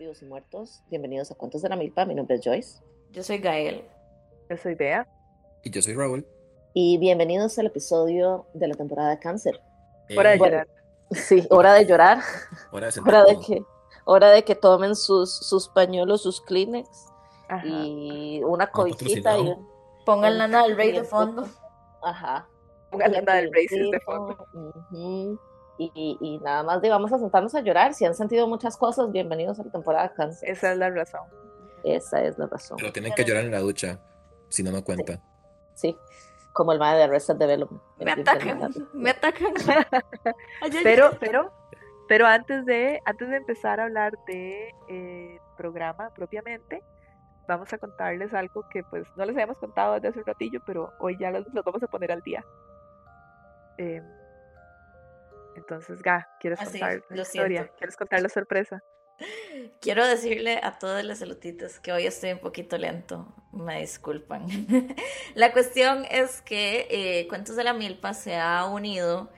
vivos y muertos. Bienvenidos a Cuentos de la Milpa. Mi nombre es Joyce. Yo soy Gael. Yo soy Bea. Y yo soy Raúl. Y bienvenidos al episodio de la temporada de cáncer. Hora de Eh, llorar. Sí, hora de llorar. Hora de Hora de que, hora de que tomen sus, sus pañuelos, sus Kleenex Ajá. y una cobijita y un, Pongan Lana del Rey de fondo. Ajá. Póngale un nada del Braces de fondo. ujú, y, y- y nada más de vamos a sentarnos a llorar. Si han sentido muchas cosas, bienvenidos a la temporada de cáncer. Esa es la razón. Esa es la razón. Pero tienen que llorar en la ducha. Si no, no cuenta. Sí, como el madre de Arrested Development. Me atacan, me atacan. Pero, pero, pero antes de, antes de empezar a hablar de eh, programa propiamente, vamos a contarles algo que pues no les habíamos contado desde hace un ratillo, pero hoy ya los, los vamos a poner al día. Eh, entonces, Ga, ¿quieres Ah, contar la historia? siento. ¿Quieres contar la sorpresa? Quiero decirle a todas las elotitas que hoy estoy un poquito lento. Me disculpan. La cuestión es que eh, Cuentos de la Milpa se ha unido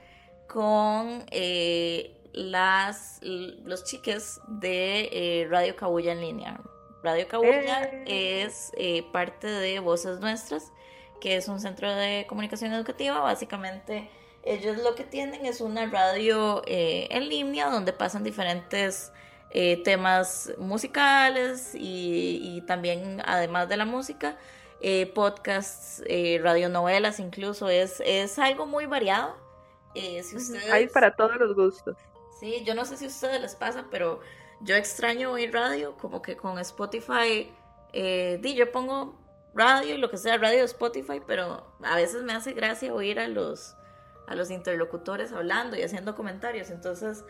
con eh, las, los chiques de eh, Radio Cabulla en línea. Radio Cabulla ¡Eh! es parte de Voces Nuestras, que es un centro de comunicación educativa. Básicamente, ellos lo que tienen es una radio eh, en línea donde pasan diferentes eh, temas musicales y, y también, además de la música, eh, podcasts, eh, radionovelas incluso. Es, es algo muy variado. Eh, si ustedes, Hay para todos los gustos. Sí, yo no sé si a ustedes les pasa, pero yo extraño oír radio, como que con Spotify, eh, di, yo pongo radio y lo que sea, radio de Spotify, pero a veces me hace gracia oír a los, a los interlocutores hablando y haciendo comentarios. Entonces,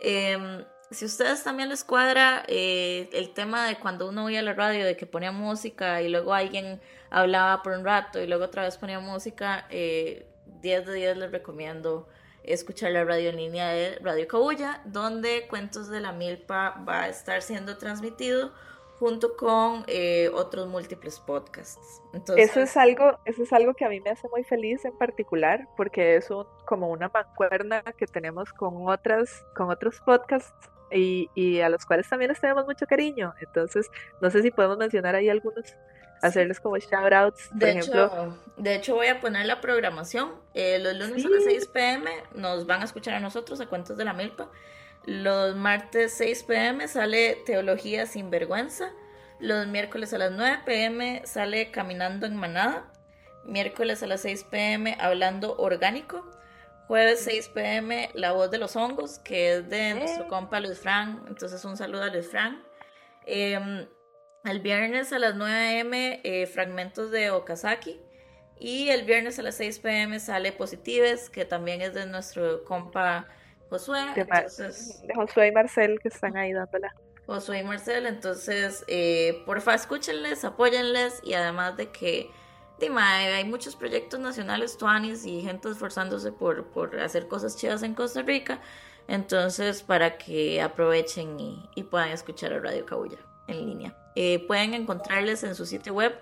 em, si ustedes también les cuadra eh, el tema de cuando uno oía la radio, de que ponía música y luego alguien hablaba por un rato y luego otra vez ponía música, eh, 10 de 10 les recomiendo escuchar la radio en línea de Radio Cabulla, donde Cuentos de la Milpa va a estar siendo transmitido junto con eh, otros múltiples podcasts. Entonces, Eso es algo, eso es algo que a mí me hace muy feliz en particular, porque es un, como una mancuerna que tenemos con otras, con otros podcasts y, y a los cuales también les tenemos mucho cariño. Entonces, no sé si podemos mencionar ahí algunos, hacerles como shout outs, por De ejemplo. hecho, de hecho, voy a poner la programación. Eh, los lunes a las Sí. 6 pm nos van a escuchar a nosotros, a Cuentos de la Milpa. Los martes 6 pm sale Teología sin Vergüenza. Los miércoles a las 9 pm sale Caminando en Manada. Miércoles a las 6 pm Hablando Orgánico. Jueves 6 pm La Voz de los Hongos, que es de nuestro Eh. compa Luis Fran. Entonces, un saludo a Luis Fran. Em, el viernes a las 9 am, eh, fragmentos de Okazaki. Y el viernes a las 6 pm sale Positives, que también es de nuestro compa Josué. de, Entonces, de Josué y Marcel que están ahí dándola. Josué y Marcel. Entonces, eh, porfa, escúchenles, apóyenles. Y además de que, dime, hay muchos proyectos nacionales, tuanis y gente esforzándose por, por hacer cosas chidas en Costa Rica. Entonces, para que aprovechen y, y puedan escuchar a Radio Cabulla en línea. Eh, pueden encontrarles en su sitio web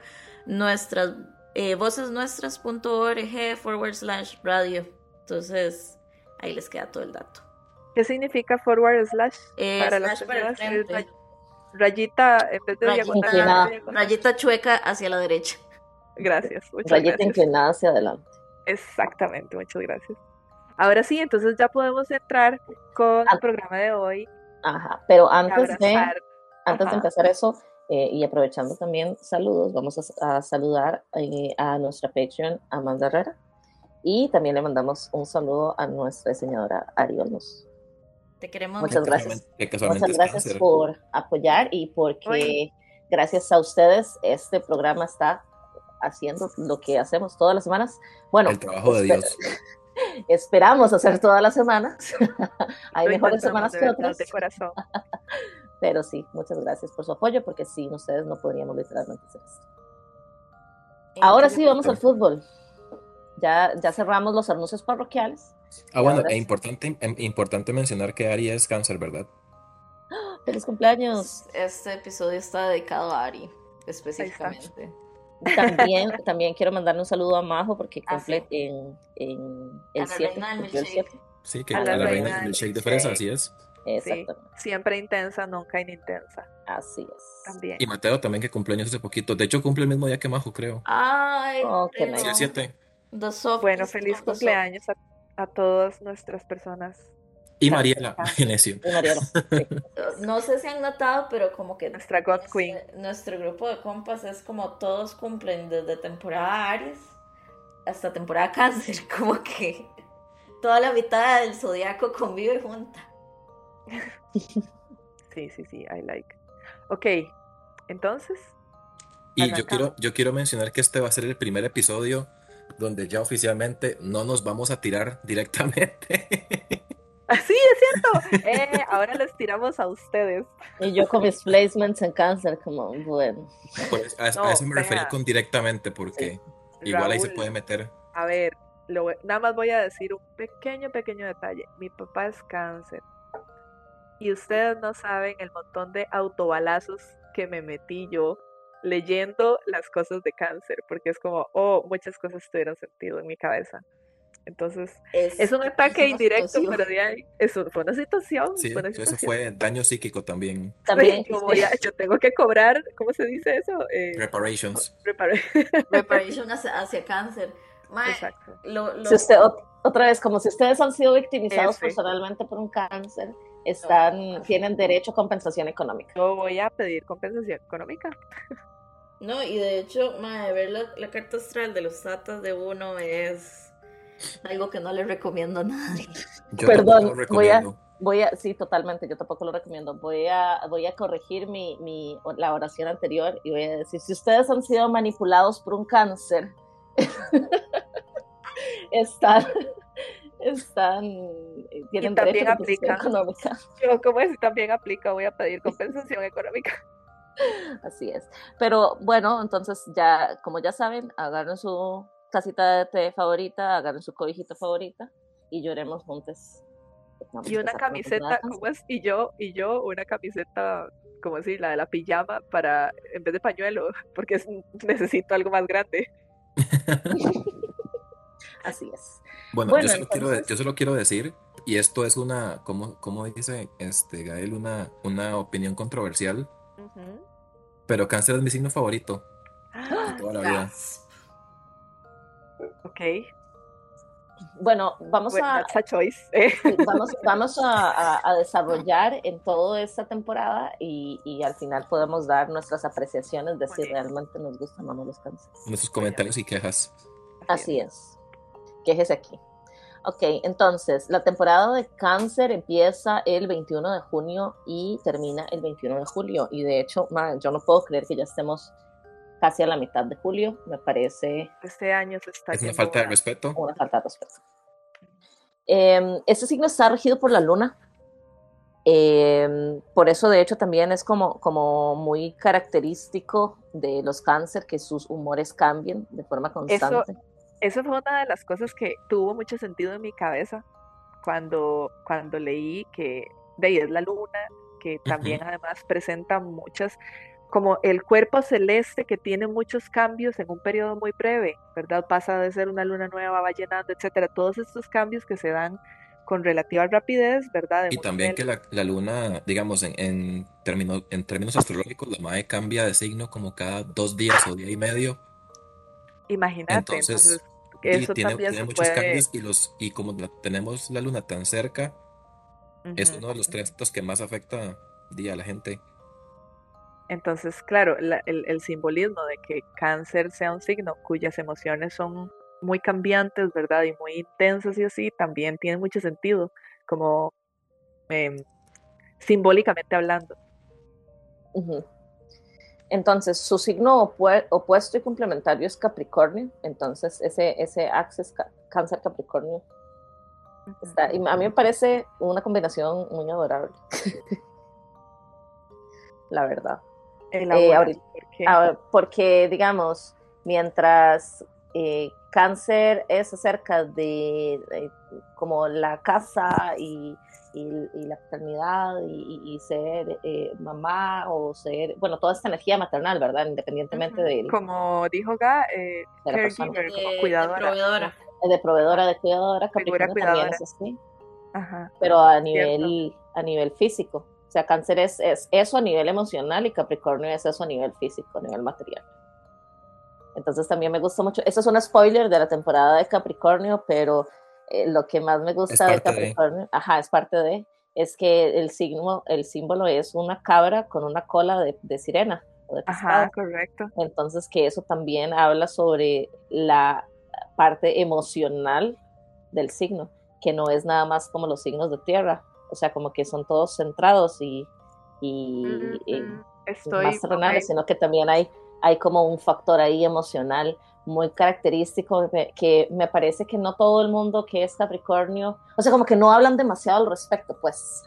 nuestras eh, vocesnuestras.org forward slash radio. Entonces, ahí les queda todo el dato. ¿Qué significa forward slash? Eh, Para las slash para el personas, es frente. ray- rayita en vez de Rayita, diagonal. inclinada. diagonal. rayita chueca hacia la derecha. Gracias, muchas Rayita gracias. inclinada hacia adelante. Exactamente, muchas gracias. Ahora sí, entonces ya podemos entrar con Ah. el programa de hoy. Ajá, pero antes de, antes de empezar eso, eh, y aprovechando también saludos, vamos a, a saludar eh, a nuestra Patreon, Amanda Herrera, y también le mandamos un saludo a nuestra diseñadora Ari Olmos. Te queremos Muchas mucho. gracias. Muchas gracias cáncer. por apoyar y porque Oye. gracias a ustedes este programa está haciendo lo que hacemos todas las semanas. Bueno, El trabajo de Dios. esperamos hacer todas las semanas. Hay Lo mejores semanas de que otras. De corazón. Pero sí, muchas gracias por su apoyo, porque sin ustedes no podríamos literalmente hacer esto. Ahora sí, vamos al fútbol. Ya, ya cerramos los anuncios parroquiales. Ah, bueno, es sí. importante, em, importante mencionar que Ari es cáncer, ¿verdad? ¡Feliz cumpleaños! Este episodio está dedicado a Ari, específicamente. También, también quiero mandarle un saludo a Majo, porque Ah, cumple sí. en, en A el la 7. reina del cumplió el milkshake. 7. Sí, que A a la reina reina del del shake de fresa, así es. Exactamente. Siempre intensa, nunca inintensa. Así es. También. Y Mateo también que cumple años hace poquito. De hecho, cumple el mismo día que Majo, creo. Ay, Oh, qué. Sí, el 7. Bueno, feliz cumpleaños a, a todas nuestras personas. Y. Mariela, Genesio. Y Mariela, sí. Softies. No sé si han notado, pero como que Nuestra God nuestro- Queen. nuestro grupo de compas es como todos cumplen desde temporada Aries hasta temporada Cáncer, como que toda la mitad del zodiaco convive junta. Sí, sí, sí, I like. Ok, entonces, Y yo quiero, yo quiero mencionar que este va a ser el primer episodio donde ya oficialmente no nos vamos a tirar directamente. ¡Ah, sí, es cierto. Eh, ahora les tiramos a ustedes. Y yo con mis placements en cáncer, como, bueno. Por eso- a, eso me refería vea. con directamente, porque igual ahí se puede meter. A ver, lo nada más voy a decir un pequeño, pequeño detalle. Mi papá es cáncer. Y ustedes no saben el montón de autobalazos que me metí yo leyendo las cosas de cáncer, porque es como, oh, muchas cosas tuvieron sentido en mi cabeza. Entonces, es un ataque una indirecto, situación. pero de ahí, eso fue una situación. Sí, fue una eso situación. fue daño psíquico también. También, yo, voy a- yo tengo que cobrar, ¿cómo se dice eso? Eh, Reparations. prepare- Reparation hacia, hacia cáncer. Mae, Exacto. lo- lo- Si usted, ot- otra vez, como si ustedes han sido victimizados personalmente por un cáncer, están, tienen derecho a compensación económica. Yo voy a pedir compensación económica. No, y de hecho, mae, ver la, la carta astral de los tatas de uno es algo que no le recomiendo a nadie. Yo Perdón, lo voy a- recomiendo. Voy a, sí, totalmente, yo tampoco lo recomiendo. Voy a, voy a corregir mi, mi, la oración anterior y voy a decir, si ustedes han sido manipulados por un cáncer, están, están, tienen Y también derecho compensación aplica. económica. Yo, como es, también aplica, voy a pedir compensación económica. Así es. Pero bueno, entonces ya, como ya saben, agarren su tacita de té favorita, agarren su cobijita favorita y lloremos juntos. Vamos Y una camiseta, ¿cómo es? Y yo, y yo, una camiseta, como así, la de la pijama, para, en vez de pañuelo, porque es- necesito algo más grande. Así es. Bueno, Bueno, yo, solo quiero, yo solo quiero decir, y esto es una, ¿cómo, cómo dice este Gael? Una, una opinión controversial, pero cáncer es mi signo favorito de Ah, toda la vida. Ok, Bueno, vamos bueno, a, that's a choice. eh. Vamos, vamos a, a- a desarrollar en toda esta temporada y, y al final podemos dar nuestras apreciaciones de si realmente nos gustan o no los cánceres. Nuestros comentarios y quejas. Así es. Quéjese aquí. Ok, entonces, la temporada de cáncer empieza el 21 de junio y termina el 21 de julio. Y de hecho, ma, yo no puedo creer que ya estemos casi a la mitad de julio. Me parece Este año se está Es una falta de respeto. una falta de respeto. Eh, este signo está regido por la luna. Eh, por eso, de hecho, también es como, como muy característico de los cáncer que sus humores cambien de forma constante. Eso fue una de las cosas que tuvo mucho sentido en mi cabeza cuando, cuando leí que de ahí es la luna, que también además presenta muchas, como el cuerpo celeste que tiene muchos cambios en un periodo muy breve, ¿verdad? Pasa de ser una luna nueva, va llenando, etcétera. Todos estos cambios que se dan con relativa rapidez, ¿verdad? Y también que la, la luna, digamos, en, en, términos, en términos astrológicos, la MAE cambia de signo como cada dos días o día y medio. Imagínate, Entonces, entonces, Y eso tiene, también tiene se muchos puede... cambios y, los, y como la- tenemos la luna tan cerca, es uno de los tránsitos que más afecta día a la gente. Entonces, claro, la- el, el simbolismo de que cáncer sea un signo cuyas emociones son muy cambiantes, ¿verdad? Y muy intensas y así, también tiene mucho sentido, como em, simbólicamente hablando. Ujú. Entonces, su signo opue- opuesto y complementario es Capricornio. Entonces, ese, ese axis ca- cáncer Capricornio está. Y a mí me parece una combinación muy adorable. La verdad. Elabora, ahorita- porque- Ah, porque, digamos, mientras eh, cáncer es acerca de, de como la casa y, y- y la paternidad y, y- y ser eh, mamá o ser, bueno, toda esta energía maternal, ¿verdad? Independientemente del- como dijo Ga, eh, de la persona. caregiver, De- como de cuidadora. proveedora. de proveedora, de cuidadora, Capricornio también cuidadora. es así. Ajá. pero a nivel, a nivel físico. O sea, cáncer es, es eso a nivel emocional y Capricornio es eso a nivel físico, a nivel material. Entonces también me gusta mucho. Eso es un spoiler de la temporada de Capricornio, pero eh, lo que más me gusta de. Capricornio, ajá, es parte de, es que el signo, el símbolo es una cabra con una cola de, de sirena o de pescado. Ajá, correcto. Entonces que eso también habla sobre la parte emocional del signo, que no es nada más como los signos de tierra, o sea, como que son todos centrados y, y, y Ujú, Estoy. más terrenales, sino que también hay, hay como un factor ahí emocional muy característico que- me parece que no todo el mundo que es Capricornio, o sea, como que no hablan demasiado al respecto, pues.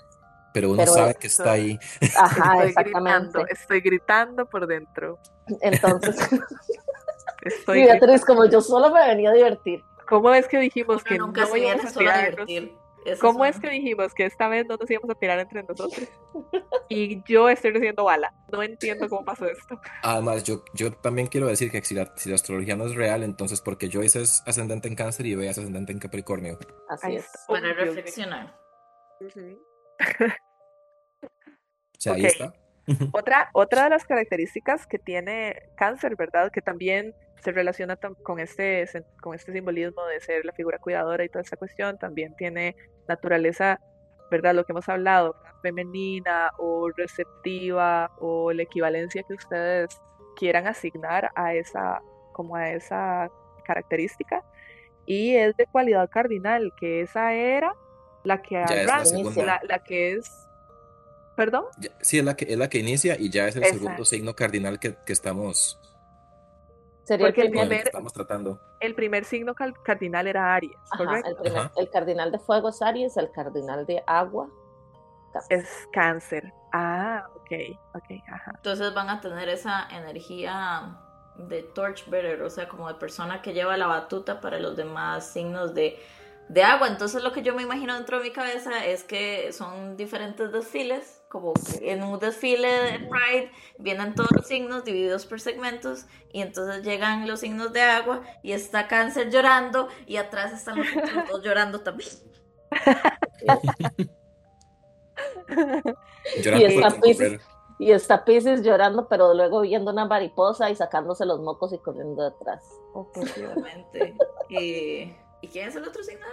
Pero uno Pero sabe es- que está ahí. Ajá, Estoy exactamente. gritando, estoy gritando por dentro. Entonces, Estoy y Beatriz, gritando. como yo solo me venía a divertir. ¿Cómo es que dijimos Uno que nunca no se viene solo a divertir. ¿Cómo es que dijimos que esta vez no nos íbamos a tirar entre nosotros? Y yo estoy recibiendo bala. No entiendo cómo pasó esto. Además, yo, yo también quiero decir que si la, si la astrología no es real, entonces porque Joyce es ascendente en cáncer y Bea es ascendente en Capricornio. Así Ahí es. está. Para reflexionar. Ujú. O sea, ahí está. Otra, otra de las características que tiene cáncer, ¿verdad? Que también se relaciona con este, con este simbolismo de ser la figura cuidadora y toda esta cuestión, también tiene naturaleza, ¿verdad? Lo que hemos hablado, femenina o receptiva o la equivalencia que ustedes quieran asignar a esa, como a esa característica. Y es de cualidad cardinal, que esa era la que la arranca, la, la que es, perdón. Sí, es la que, es la que inicia y ya es el segundo signo cardinal que, que estamos, Sería Porque el primer, estamos tratando. el primer signo cardinal era Aries, ajá, ¿correcto? el, primer- Ajá. el cardinal de fuego es Aries, el cardinal de agua. Cáncer. Es cáncer. Ah, ok, ok, ajá. Entonces van a tener esa energía de torchbearer, o sea, como de persona que lleva la batuta para los demás signos de, de agua. Entonces lo que yo me imagino dentro de mi cabeza es que son diferentes desfiles, como que en un desfile de Pride vienen todos los signos divididos por segmentos y entonces llegan los signos de agua y está cáncer llorando y atrás están los otros dos llorando también. Y está Piscis. correr. Y está Pisces llorando, pero luego viendo una mariposa y sacándose los mocos y corriendo detrás. Oh. Y, ¿Y quién es el otro signo?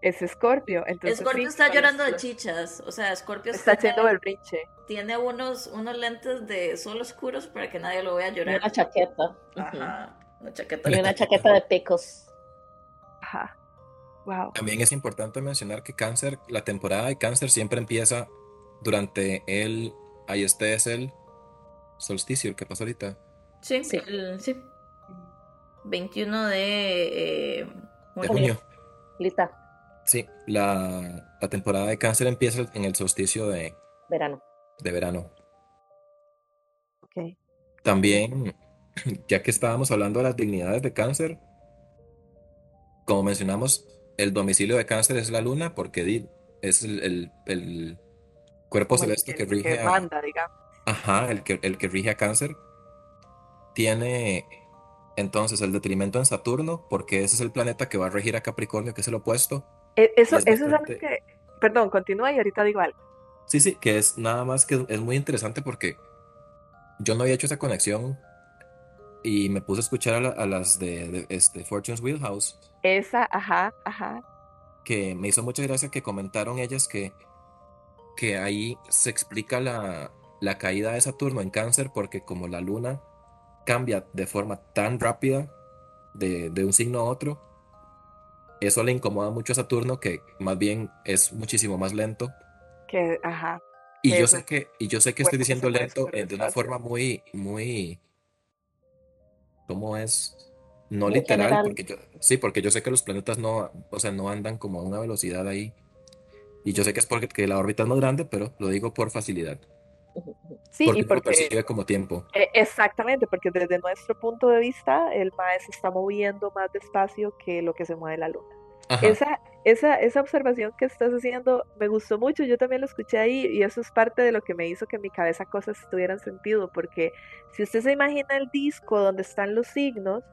Es Escorpio, entonces Scorpio sí, está llorando de chichas, o sea, Scorpio Está haciendo berrinche. tiene unos, unos lentes de sol oscuros para que nadie lo vea Y llorar. una chaqueta. Ajá, una chaqueta. Y una chaqueta de picos. Ajá. Wow. También es importante mencionar que cáncer, la temporada de cáncer siempre empieza durante el, ahí este es el solsticio, el que pasó ahorita. Sí, Sí. el- sí. 21 de eh, De junio. Lita, Sí, la, la temporada de cáncer empieza en el solsticio de, verano. de verano. Ok. También, ya que estábamos hablando de las dignidades de cáncer, como mencionamos, el domicilio de cáncer es la luna porque es el, el- el cuerpo Como el- celeste que el rige a, manda, digamos. ajá, el que, el que rige a cáncer. Tiene entonces el detrimento en Saturno porque ese es el planeta que va a regir a Capricornio, que es el opuesto. E- Eso, es eso es algo que. Perdón, continúa y ahorita digo algo. Sí, sí, que es nada más que es muy interesante porque yo no había hecho esa conexión y me puse a escuchar a, la- a las de, de, este, Fortune's Wheelhouse, Esa, ajá, ajá. que me hizo mucha gracia que comentaron ellas que, que ahí se explica la, la caída de Saturno en cáncer porque como la luna cambia de forma tan rápida de, de un signo a otro, eso le incomoda mucho a Saturno que más bien es muchísimo más lento Que, ajá. Y yo sé que, y yo sé que estoy diciendo lento eh, de una forma muy, muy, ¿cómo es? No Muy literal, general. porque yo, sí, porque yo sé que los planetas no, o sea, no andan como a una velocidad ahí. Y yo sé que es porque que la órbita es más grande, pero lo digo por facilidad. Sí, porque y porque. percibe como tiempo. eh, Exactamente, porque desde nuestro punto de vista, el MAE se está moviendo más despacio que lo que se mueve la luna. Esa, esa, esa observación que estás haciendo me gustó mucho, yo también lo escuché ahí y eso es parte de lo que me hizo que en mi cabeza cosas tuvieran sentido, porque si usted se imagina el disco donde están los signos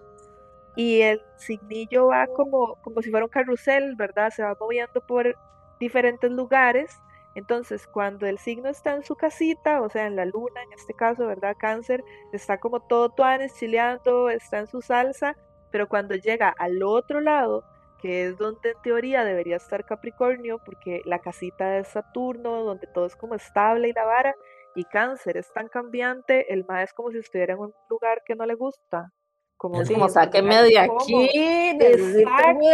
y el signillo va como, como si fuera un carrusel, ¿verdad? Se va moviendo por, diferentes lugares. Entonces, cuando el signo está en su casita, o sea, en la luna, en este caso, ¿verdad? Cáncer, está como todo tuanes, chileando, está en su salsa, pero cuando llega al otro lado, que es donde en teoría debería estar Capricornio, porque la casita es Saturno, donde todo es como estable y la vara, y Cáncer es tan cambiante, el más es como si estuviera en un lugar que no le gusta. Como, es como sáqueme de aquí, de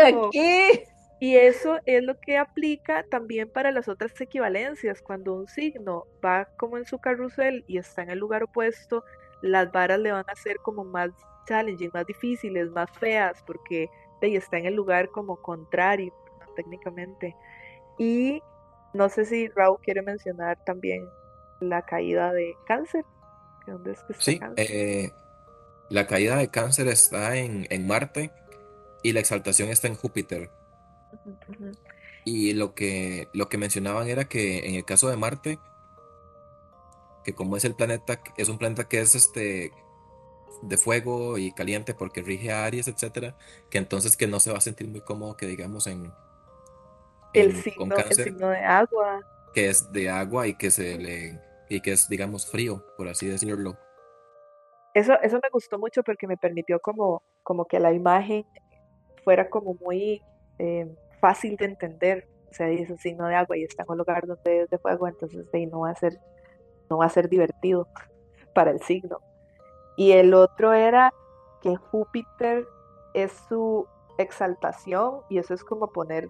aquí. Y eso es lo que aplica también para las otras equivalencias. Cuando un signo va como en su carrusel y está en el lugar opuesto, las varas le van a ser como más challenging, más difíciles, más feas, porque está en el lugar como contrario técnicamente. Y no sé si Raúl quiere mencionar también la caída de cáncer. ¿Dónde es que sí, eh, la caída de cáncer está en, en Marte y la exaltación está en Júpiter. Y lo que, lo que mencionaban era que en el caso de Marte, que como es el planeta, es un planeta que es este de fuego y caliente porque rige a Aries, etcétera, que entonces que no se va a sentir muy cómodo que digamos en, el, signo, el signo de agua. Que es de agua y que se le y que es digamos frío, por así decirlo. Eso, eso me gustó mucho porque me permitió como, como que la imagen fuera como muy eh, fácil de entender. O sea, un signo de agua y está en un lugar donde es de fuego, entonces ahí no va a ser, no va a ser divertido para el signo. Y el otro era que Júpiter es su exaltación y eso es como poner,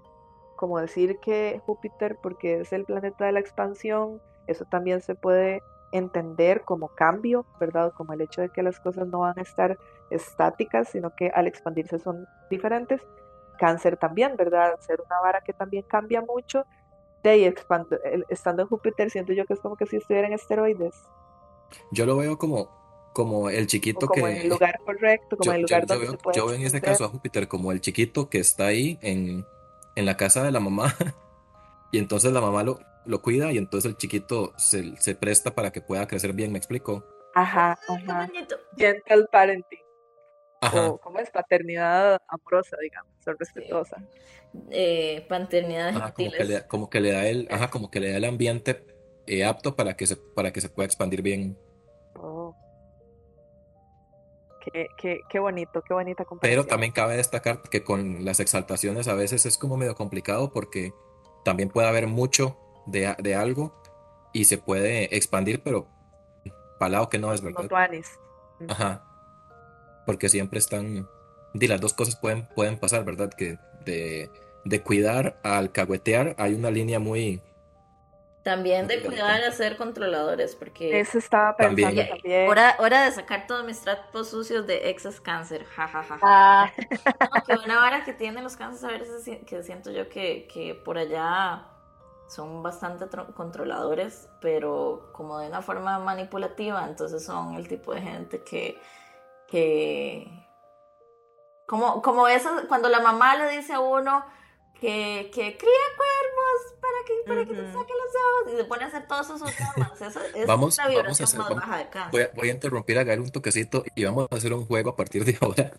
como decir que Júpiter, porque es el planeta de la expansión, eso también se puede entender como cambio, ¿verdad? Como el hecho de que las cosas no van a estar estáticas, sino que al expandirse son diferentes cáncer también, ¿verdad? Ser una vara que también cambia mucho. De ahí, estando en Júpiter, siento yo que es como que si estuviera en esteroides. Yo lo veo como, como el chiquito como que... en el lugar correcto, como en el lugar donde yo, se puede yo veo en este caso a Júpiter como el chiquito que está ahí en, en la casa de la mamá y entonces la mamá lo, lo cuida y entonces el chiquito se, se presta para que pueda crecer bien, ¿me explico? Ajá, ajá. Gentle parenting. O, ¿cómo es? Paternidad amorosa, digamos, respetuosa. Eh, paternidad como, que le, como que le da el, ajá, como que le da el ambiente eh, apto para que se, para que se pueda expandir bien. Oh. Qué, qué, qué, bonito, qué bonita comparación. Pero también cabe destacar que con las exaltaciones a veces es como medio complicado porque también puede haber mucho de, de algo y se puede expandir, pero para lado que no es verdad. Ajá porque siempre están, y las dos cosas pueden, pueden pasar, ¿verdad? Que de, de cuidar al caguetear hay una línea muy... También de cuidar a ser controladores, porque... Eso estaba pensando también. Hora, hora, de sacar todos mis trapos sucios de exes cáncer, jajaja. Ah. que una vara que tienen los cánceres a veces que siento yo que, que por allá son bastante controladores, pero como de una forma manipulativa, entonces son el tipo de gente que que como, como eso, cuando la mamá le dice a uno que, que cría cuervos para que, para que te saque los ojos y se pone a hacer todos esos dramas. Eso es vamos, una vibración vamos a más baja de casa. Voy a, voy a interrumpir a Gael un toquecito y vamos a hacer un juego a partir de ahora.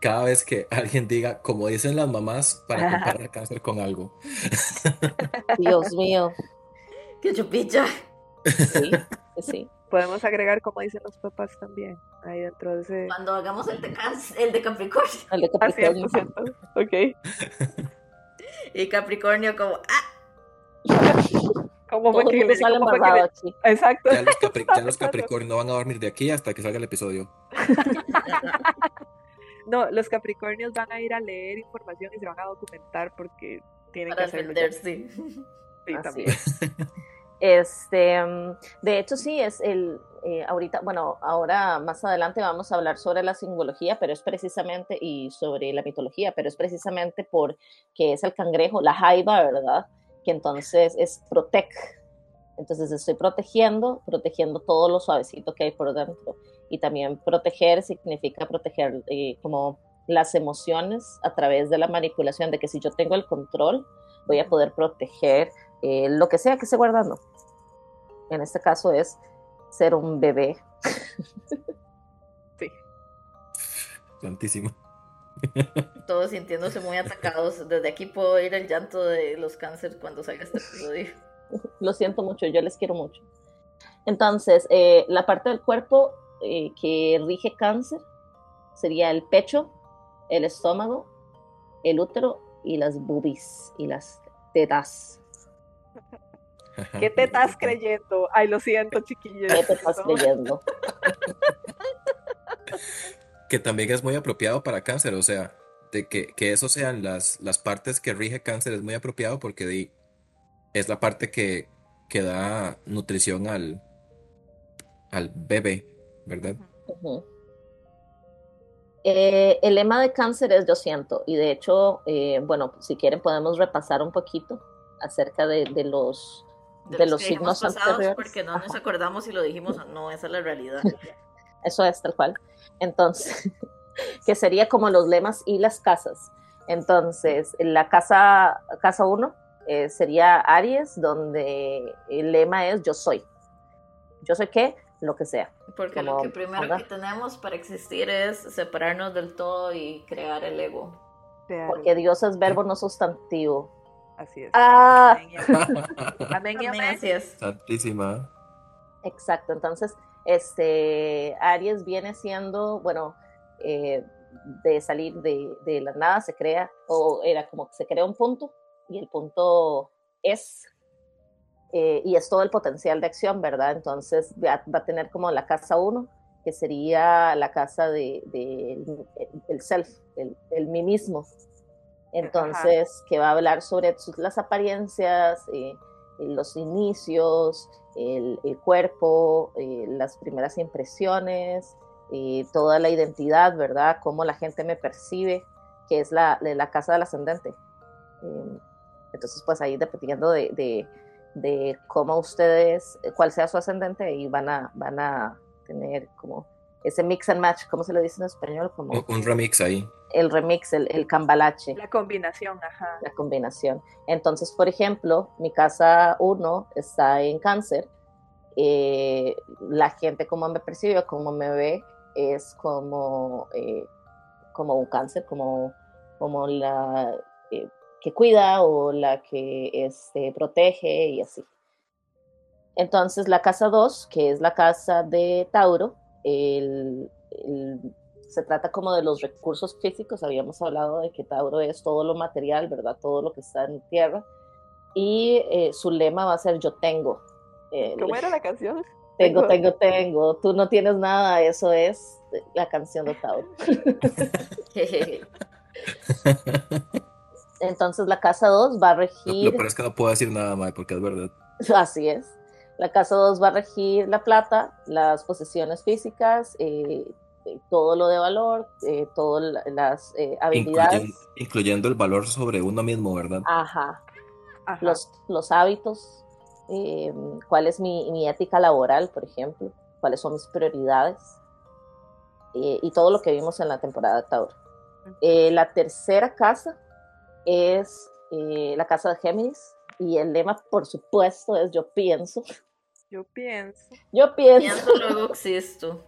Cada vez que alguien diga, como dicen las mamás, para comparar cáncer con algo. Dios mío. Qué chupicha. Sí, sí podemos agregar, como dicen los papás también, ahí dentro de ese... Cuando hagamos el de, el de Capricornio. El de ah, Capricornio. Ok. y Capricornio como, ¡ah! ¿Cómo fue que, le, sale Exacto. Ya los, ya los Capricornio no van a dormir de aquí hasta que salga el episodio. no, los Capricornios van a ir a leer información y se van a documentar porque tienen que hacerlo. Sí, sí también. Este, mm, de hecho, sí, es el, eh, ahorita, bueno, ahora más adelante vamos a hablar sobre la simbología, pero es precisamente, y sobre la mitología, pero es precisamente porque es el cangrejo, la jaiba, ¿verdad? Que entonces es protec. Entonces estoy protegiendo, protegiendo todo lo suavecito que hay por dentro. Y también proteger significa proteger eh, como las emociones a través de la manipulación, de que si yo tengo el control, voy a poder proteger eh, lo que sea que esté guardando en este caso es ser un bebé. Sí. Santísimo. Todos sintiéndose muy atacados. Desde aquí puedo oír el llanto de los cánceres cuando salga este episodio. Lo siento mucho, yo les quiero mucho. Entonces, eh, la parte del cuerpo eh, que rige cáncer sería el pecho, el estómago, el útero y las boobies y las tetas. ¿Qué te estás creyendo? Ay, lo siento, chiquillos. ¿Qué te estás creyendo? que también es muy apropiado para cáncer, o sea, de que, que eso sean las, las partes que rige cáncer es muy apropiado porque di, es la parte que, que da nutrición al, al bebé, ¿verdad? Eh, el lema de cáncer es yo siento, y de hecho, eh, bueno, si quieren podemos repasar un poquito acerca de, de los, De, de los, los signos pasados anteriores. porque no nos acordamos si lo dijimos o no, esa es la realidad. Eso es tal cual. Entonces, que sería como los lemas y las casas. Entonces, la casa, casa 1 sería Aries, donde el lema es yo soy. Yo soy qué, lo que sea. Porque lo Como, que primero ¿verdad? que tenemos para existir es separarnos del todo y crear el ego. Porque Dios es verbo no sustantivo. Así es. Ah, Amén y amén. Amén y Amén, amén. así es. Santísima. exacto. Entonces, este Aries viene siendo, bueno, eh, de salir de, de la nada se crea, o era como que se crea un punto y el punto es, eh, y es todo el potencial de acción, ¿verdad? Entonces va, va a tener como la casa 1, que sería la casa de, de- el self, el, el mí mismo. Entonces, que va a hablar sobre sus- las apariencias, eh, eh, los inicios, el, el cuerpo, eh, las primeras impresiones, eh, toda la identidad, ¿verdad? Cómo la gente me percibe, que es la, casa del ascendente. Eh, entonces, pues ahí dependiendo de, de, de cómo ustedes, cuál sea su ascendente, ahí van a, van a tener como ese mix and match, ¿cómo se le dice en español? Como Un, un remix ahí. El remix, el, el cambalache La combinación, ajá. la combinación. Entonces, por ejemplo, mi casa 1 está en cáncer. eh, la gente como me percibe, como me ve, es como, eh, como un cáncer, como, como la eh, que cuida o la que este, protege y así. Entonces, la casa 2, que es la casa de Tauro, el- el- se trata como de los recursos físicos. Habíamos hablado de que Tauro es todo lo material, ¿verdad? Todo lo que está en tierra. Y eh, su lema va a ser yo tengo. Eh, ¿Cómo era la canción? tengo, tengo, tengo. Tú no tienes nada. Eso es la canción de Tauro. Entonces la casa 2 va a Lo, regir... lo peor es que no puedo decir nada más porque es verdad. Así es. La casa 2 va a regir la plata, las posesiones físicas, eh, eh, todo lo de valor, eh, todas la- las eh, habilidades. Incluyen- incluyendo el valor sobre uno mismo, ¿verdad? Ajá. Ajá. Los, los hábitos, eh, cuál es mi, mi ética laboral, por ejemplo, cuáles son mis prioridades eh, y todo lo que vimos en la temporada de Tauro. Eh, la tercera casa es eh, la casa de Géminis y el lema, por supuesto, es yo pienso. Yo pienso. Yo pienso. Pienso, luego existo.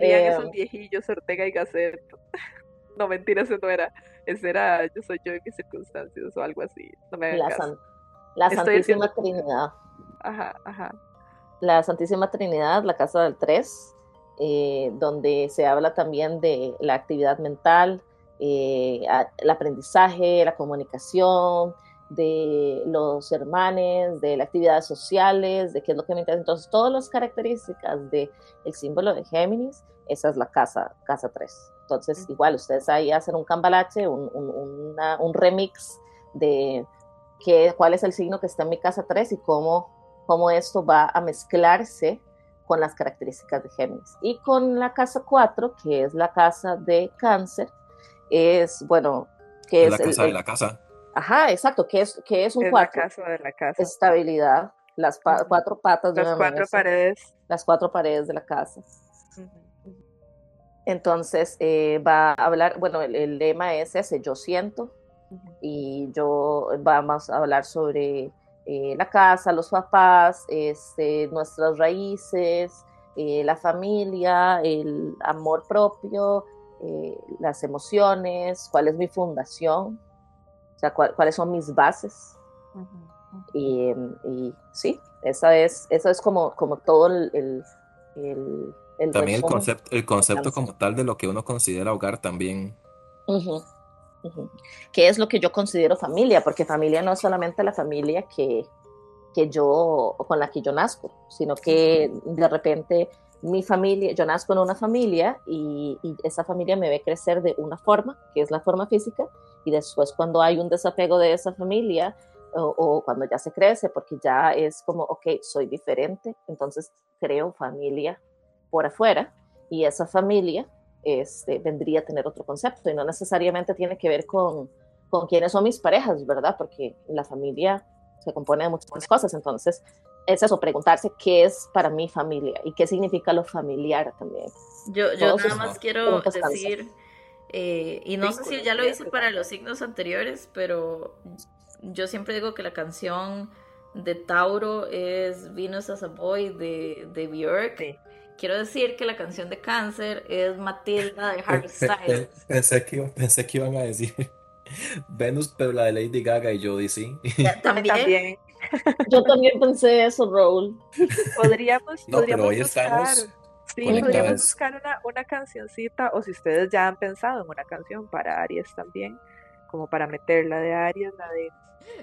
Dirían Eh, esos viejillos Ortega y Gasset. No, mentira, ese no era. Ese era yo soy yo en mis circunstancias o algo así. No me hagan La, san- Santísima Trinidad. Ajá, ajá. La Santísima Trinidad, la casa del 3, donde se habla también de la actividad mental, eh, el aprendizaje, la comunicación, de los hermanos, de las actividades sociales, de qué es lo que me interesa. Entonces, todas las características del símbolo de Géminis, esa es la casa, casa 3. Entonces, igual, ustedes ahí hacen un cambalache, un, un- una- un remix de qué, cuál es el signo que está en mi casa 3 y cómo, cómo esto va a mezclarse con las características de Géminis. Y con la casa 4, que es la casa de cáncer, es, bueno, que Es es, la el- casa de el- la casa. Ajá, exacto, que es, es un Es la 4, casa de la casa. estabilidad, las pa- cuatro patas de Las una cuatro mesa, paredes. las cuatro paredes de la casa. Entonces, eh, va a hablar, bueno, el, el lema es ese, yo siento, y yo vamos a hablar sobre eh, la casa, los papás, este, nuestras raíces, eh, la familia, el amor propio, eh, las emociones, cuál es mi fundación, o sea, cuáles son mis bases. y, sí, esa es, eso es como, como todo el... también el concepto, el concepto como tal de lo que uno considera hogar también. ¿Qué es lo que yo considero familia? Porque familia no es solamente la familia que, que yo, con la que yo nazco, sino que de repente mi familia, yo nazco en una familia y, esa familia me ve crecer de una forma, que es la forma física, y después cuando hay un desapego de esa familia o, cuando ya se crece, porque ya es como, ok, soy diferente, entonces creo familia por afuera y esa familia este, vendría a tener otro concepto y no necesariamente tiene que ver con, con quiénes son mis parejas, ¿verdad? Porque la familia se compone de muchas cosas, entonces es eso, preguntarse qué es para mi familia y qué significa lo familiar también. Yo, yo nada más quiero decir, eh, y no sé si ya lo hice para los signos anteriores, pero yo siempre digo que la canción de Tauro es Venus as a Boy de, de Björk. Quiero decir que la canción de Cáncer es Matilda de Harry Styles. Pensé que, pensé que iban a decir Venus, pero la de Lady Gaga y Jodie, sí. ¿También? Yo también pensé eso, Raúl. Podríamos, podríamos buscar, sí, podríamos buscar una, una cancioncita, o si ustedes ya han pensado en una canción para Aries también, como para meter la de Aries, la de...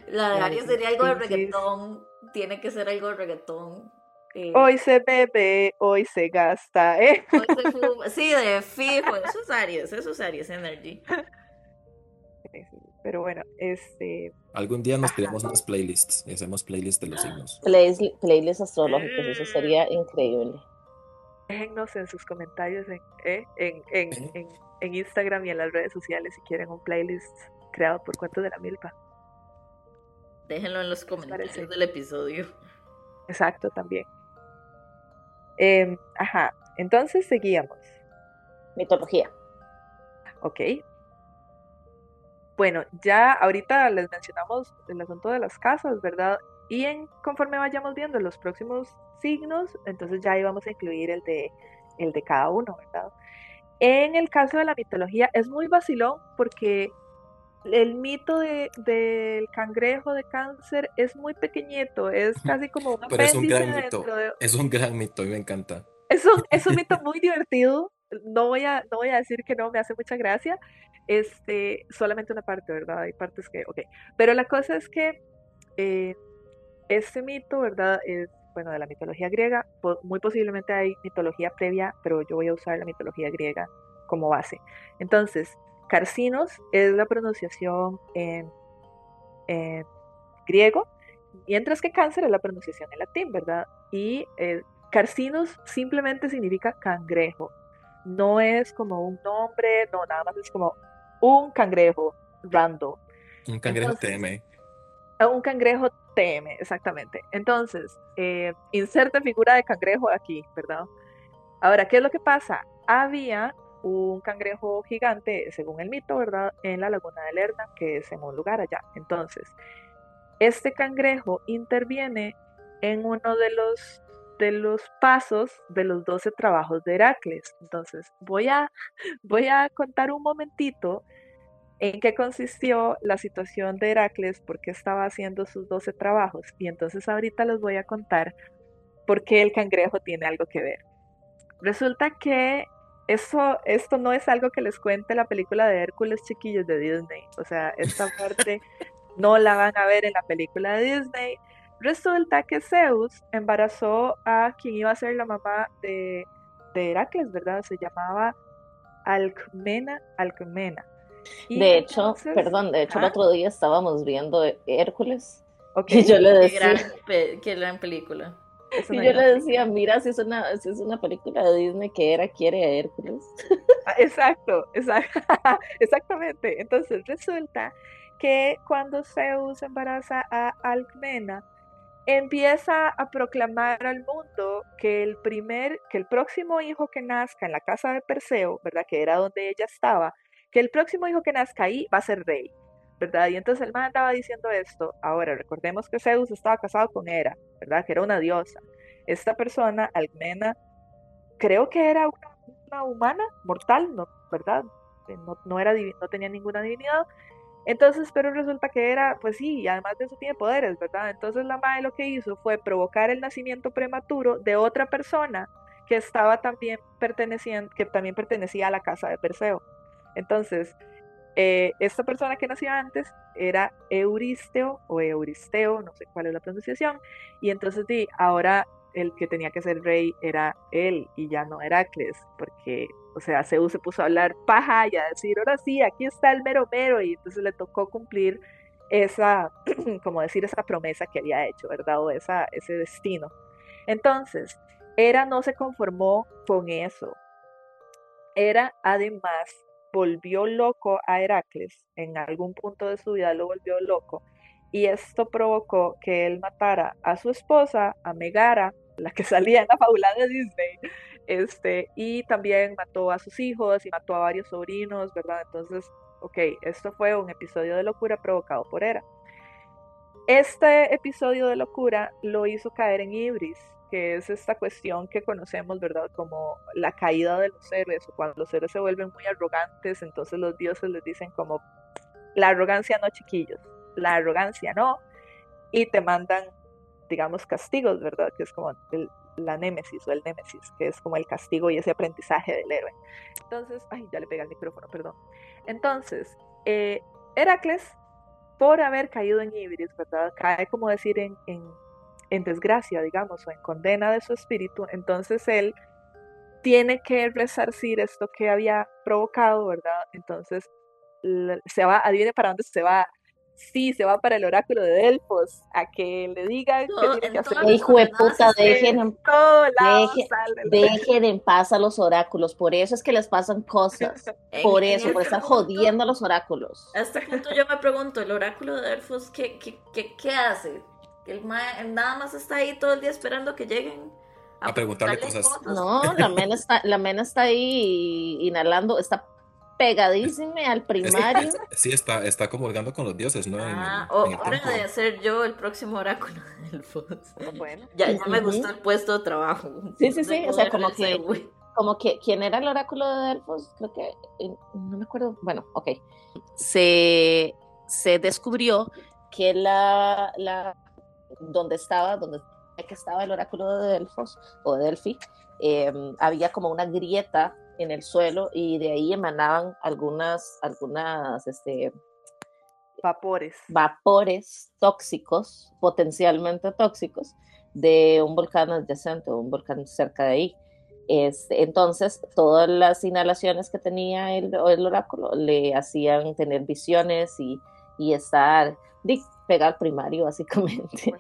La de Aries sería algo de reggaetón, tiene que ser algo de reggaetón. Eh. Hoy se bebe, hoy se gasta, ¿eh? Hoy se fuma. Sí, de fijo, eso es Aries, eso es Aries Energy. Pero bueno, este. Algún día nos creamos unas playlists y hacemos playlists de los signos. playlists astrológicos, eso sería increíble. Déjennos en sus comentarios en, ¿eh? en, en, en, en, Instagram y en las redes sociales si quieren un playlist creado por Cuentos de la Milpa. Déjenlo en los comentarios del episodio. Exacto, también. Em, ajá, entonces seguíamos. Mitología. Ok, bueno, ya ahorita les mencionamos el asunto de las casas, ¿verdad? Y en, conforme vayamos viendo los próximos signos, entonces ya íbamos a incluir el de, el de cada uno, ¿verdad? En el caso de la mitología es muy vacilón porque el mito del cangrejo de cáncer es muy pequeñito, es casi como un Pero es un gran mito, es un gran mito y me encanta. Es un, es un mito muy divertido, no voy, a, no voy a decir que no, me hace mucha gracia, este, solamente una parte, ¿verdad? Hay partes que, ok, pero la cosa es que eh, este mito, ¿verdad? Es, bueno, de la mitología griega, muy posiblemente hay mitología previa, pero yo voy a usar la mitología griega como base. Entonces, Carcinos es la pronunciación en, griego, mientras que cáncer es la pronunciación en latín, ¿verdad? Y eh, Carcinos simplemente significa cangrejo. No es como un nombre, no, nada más es como un cangrejo random. Un cangrejo TM. Ah, un cangrejo TM, exactamente. Entonces, eh, inserte figura de cangrejo aquí, ¿verdad? Ahora, ¿qué es lo que pasa? Había un cangrejo gigante, según el mito, ¿verdad? En la laguna de Lerna, que es en un lugar allá. Entonces, este cangrejo interviene en uno de los de los pasos de los 12 trabajos de Heracles. Entonces, voy a, voy a contar un momentito en qué consistió la situación de Heracles, por qué estaba haciendo sus 12 trabajos. Y entonces ahorita les voy a contar por qué el cangrejo tiene algo que ver. Resulta que eso, esto no es algo que les cuente la película de Hércules chiquillos de Disney. O sea, esta parte no la van a ver en la película de Disney. Resulta que Zeus embarazó a quien iba a ser la mamá de, Heracles, ¿verdad? Se llamaba Alcmena, Alcmena. de hecho, perdón, de hecho el otro día estábamos viendo Hércules y yo le decía que gran película. Y yo le decía, mira, si es una, es una película de Disney que era quiere a Hércules. Ah, exacto, exacto, exactamente. Entonces resulta que cuando Zeus embaraza a Alcmena, empieza a proclamar al mundo que el primer, que el próximo hijo que nazca en la casa de Perseo, ¿verdad? Que era donde ella estaba, que el próximo hijo que nazca ahí va a ser rey, ¿verdad? Y entonces el man andaba diciendo esto. Ahora, recordemos que Zeus estaba casado con Hera, ¿verdad? Que era una diosa. Esta persona, Almena, creo que era una una humana, mortal, no, ¿verdad? Eh, no, no, era, no tenía ninguna divinidad. Entonces, pero resulta que era, pues sí, además de eso tiene poderes, ¿verdad? Entonces la madre lo que hizo fue provocar el nacimiento prematuro de otra persona que estaba también perteneciendo, que también pertenecía a la casa de Perseo. Entonces, eh, esta persona que nació antes era Euristeo o Euristeo, no sé cuál es la pronunciación, y entonces di, ahora el que tenía que ser rey era él y ya no Heracles, porque, o sea, Zeus se puso a hablar paja y a decir, ahora sí, aquí está el mero mero, y entonces le tocó cumplir esa, como decir, esa promesa que había hecho, ¿verdad? O esa, ese destino. Entonces, Hera no se conformó con eso. Hera además volvió loco a Heracles, en algún punto de su vida lo volvió loco, y esto provocó que él matara a su esposa, a Megara, la que salía en la fábula de Disney, este, y también mató a sus hijos y mató a varios sobrinos, ¿verdad? Entonces, ok, esto fue un episodio de locura provocado por Hera. Este episodio de locura lo hizo caer en Ibris, que es esta cuestión que conocemos, ¿verdad? Como la caída de los héroes, o cuando los héroes se vuelven muy arrogantes, entonces los dioses les dicen como, la arrogancia no, chiquillos, la arrogancia no, y te mandan, digamos, castigos, ¿verdad? Que es como la némesis o el némesis, que es como el castigo y ese aprendizaje del héroe. Entonces, ay, ya le pega el micrófono, perdón. Entonces, eh, Heracles, por haber caído en Ibris, ¿verdad? Cae, como decir, en en desgracia, digamos, o en condena de su espíritu, entonces él tiene que resarcir esto que había provocado, ¿verdad? Entonces se va, adivine para dónde se va. Sí, se va para el oráculo de Delfos, a que le digan que tiene que hacer. Hijo de puta, dejen en, dejen en paz a los oráculos, por eso es que les pasan cosas, por eso, por estar jodiendo a los oráculos. A este punto yo me pregunto, ¿el oráculo de Delfos qué, qué, qué, qué hace? El nada más está ahí todo el día esperando que lleguen. A, preguntarle cosas. No, la mena está, la mena está ahí inhalando, está pegadísima al primario. sí, está, está comulgando con los dioses, ¿no? Ah, o, de ser yo el próximo oráculo del Bueno, ya, ya me gustó el puesto de trabajo. Sí, sí, sí, o sea, como que, como que, ¿quién era el oráculo de Delfos? Creo que, eh, no me acuerdo, bueno, ok. Se, se descubrió que la, la donde estaba, donde que estaba el oráculo de Delfos o de Delphi, em, había como una grieta en el suelo y de ahí emanaban algunas, algunas, este, vapores. Vapores tóxicos, potencialmente tóxicos, de un volcán adyacente o un volcán cerca de ahí. Este, entonces, todas las inhalaciones que tenía el, el oráculo le hacían tener visiones y, y estar pegar primario, básicamente.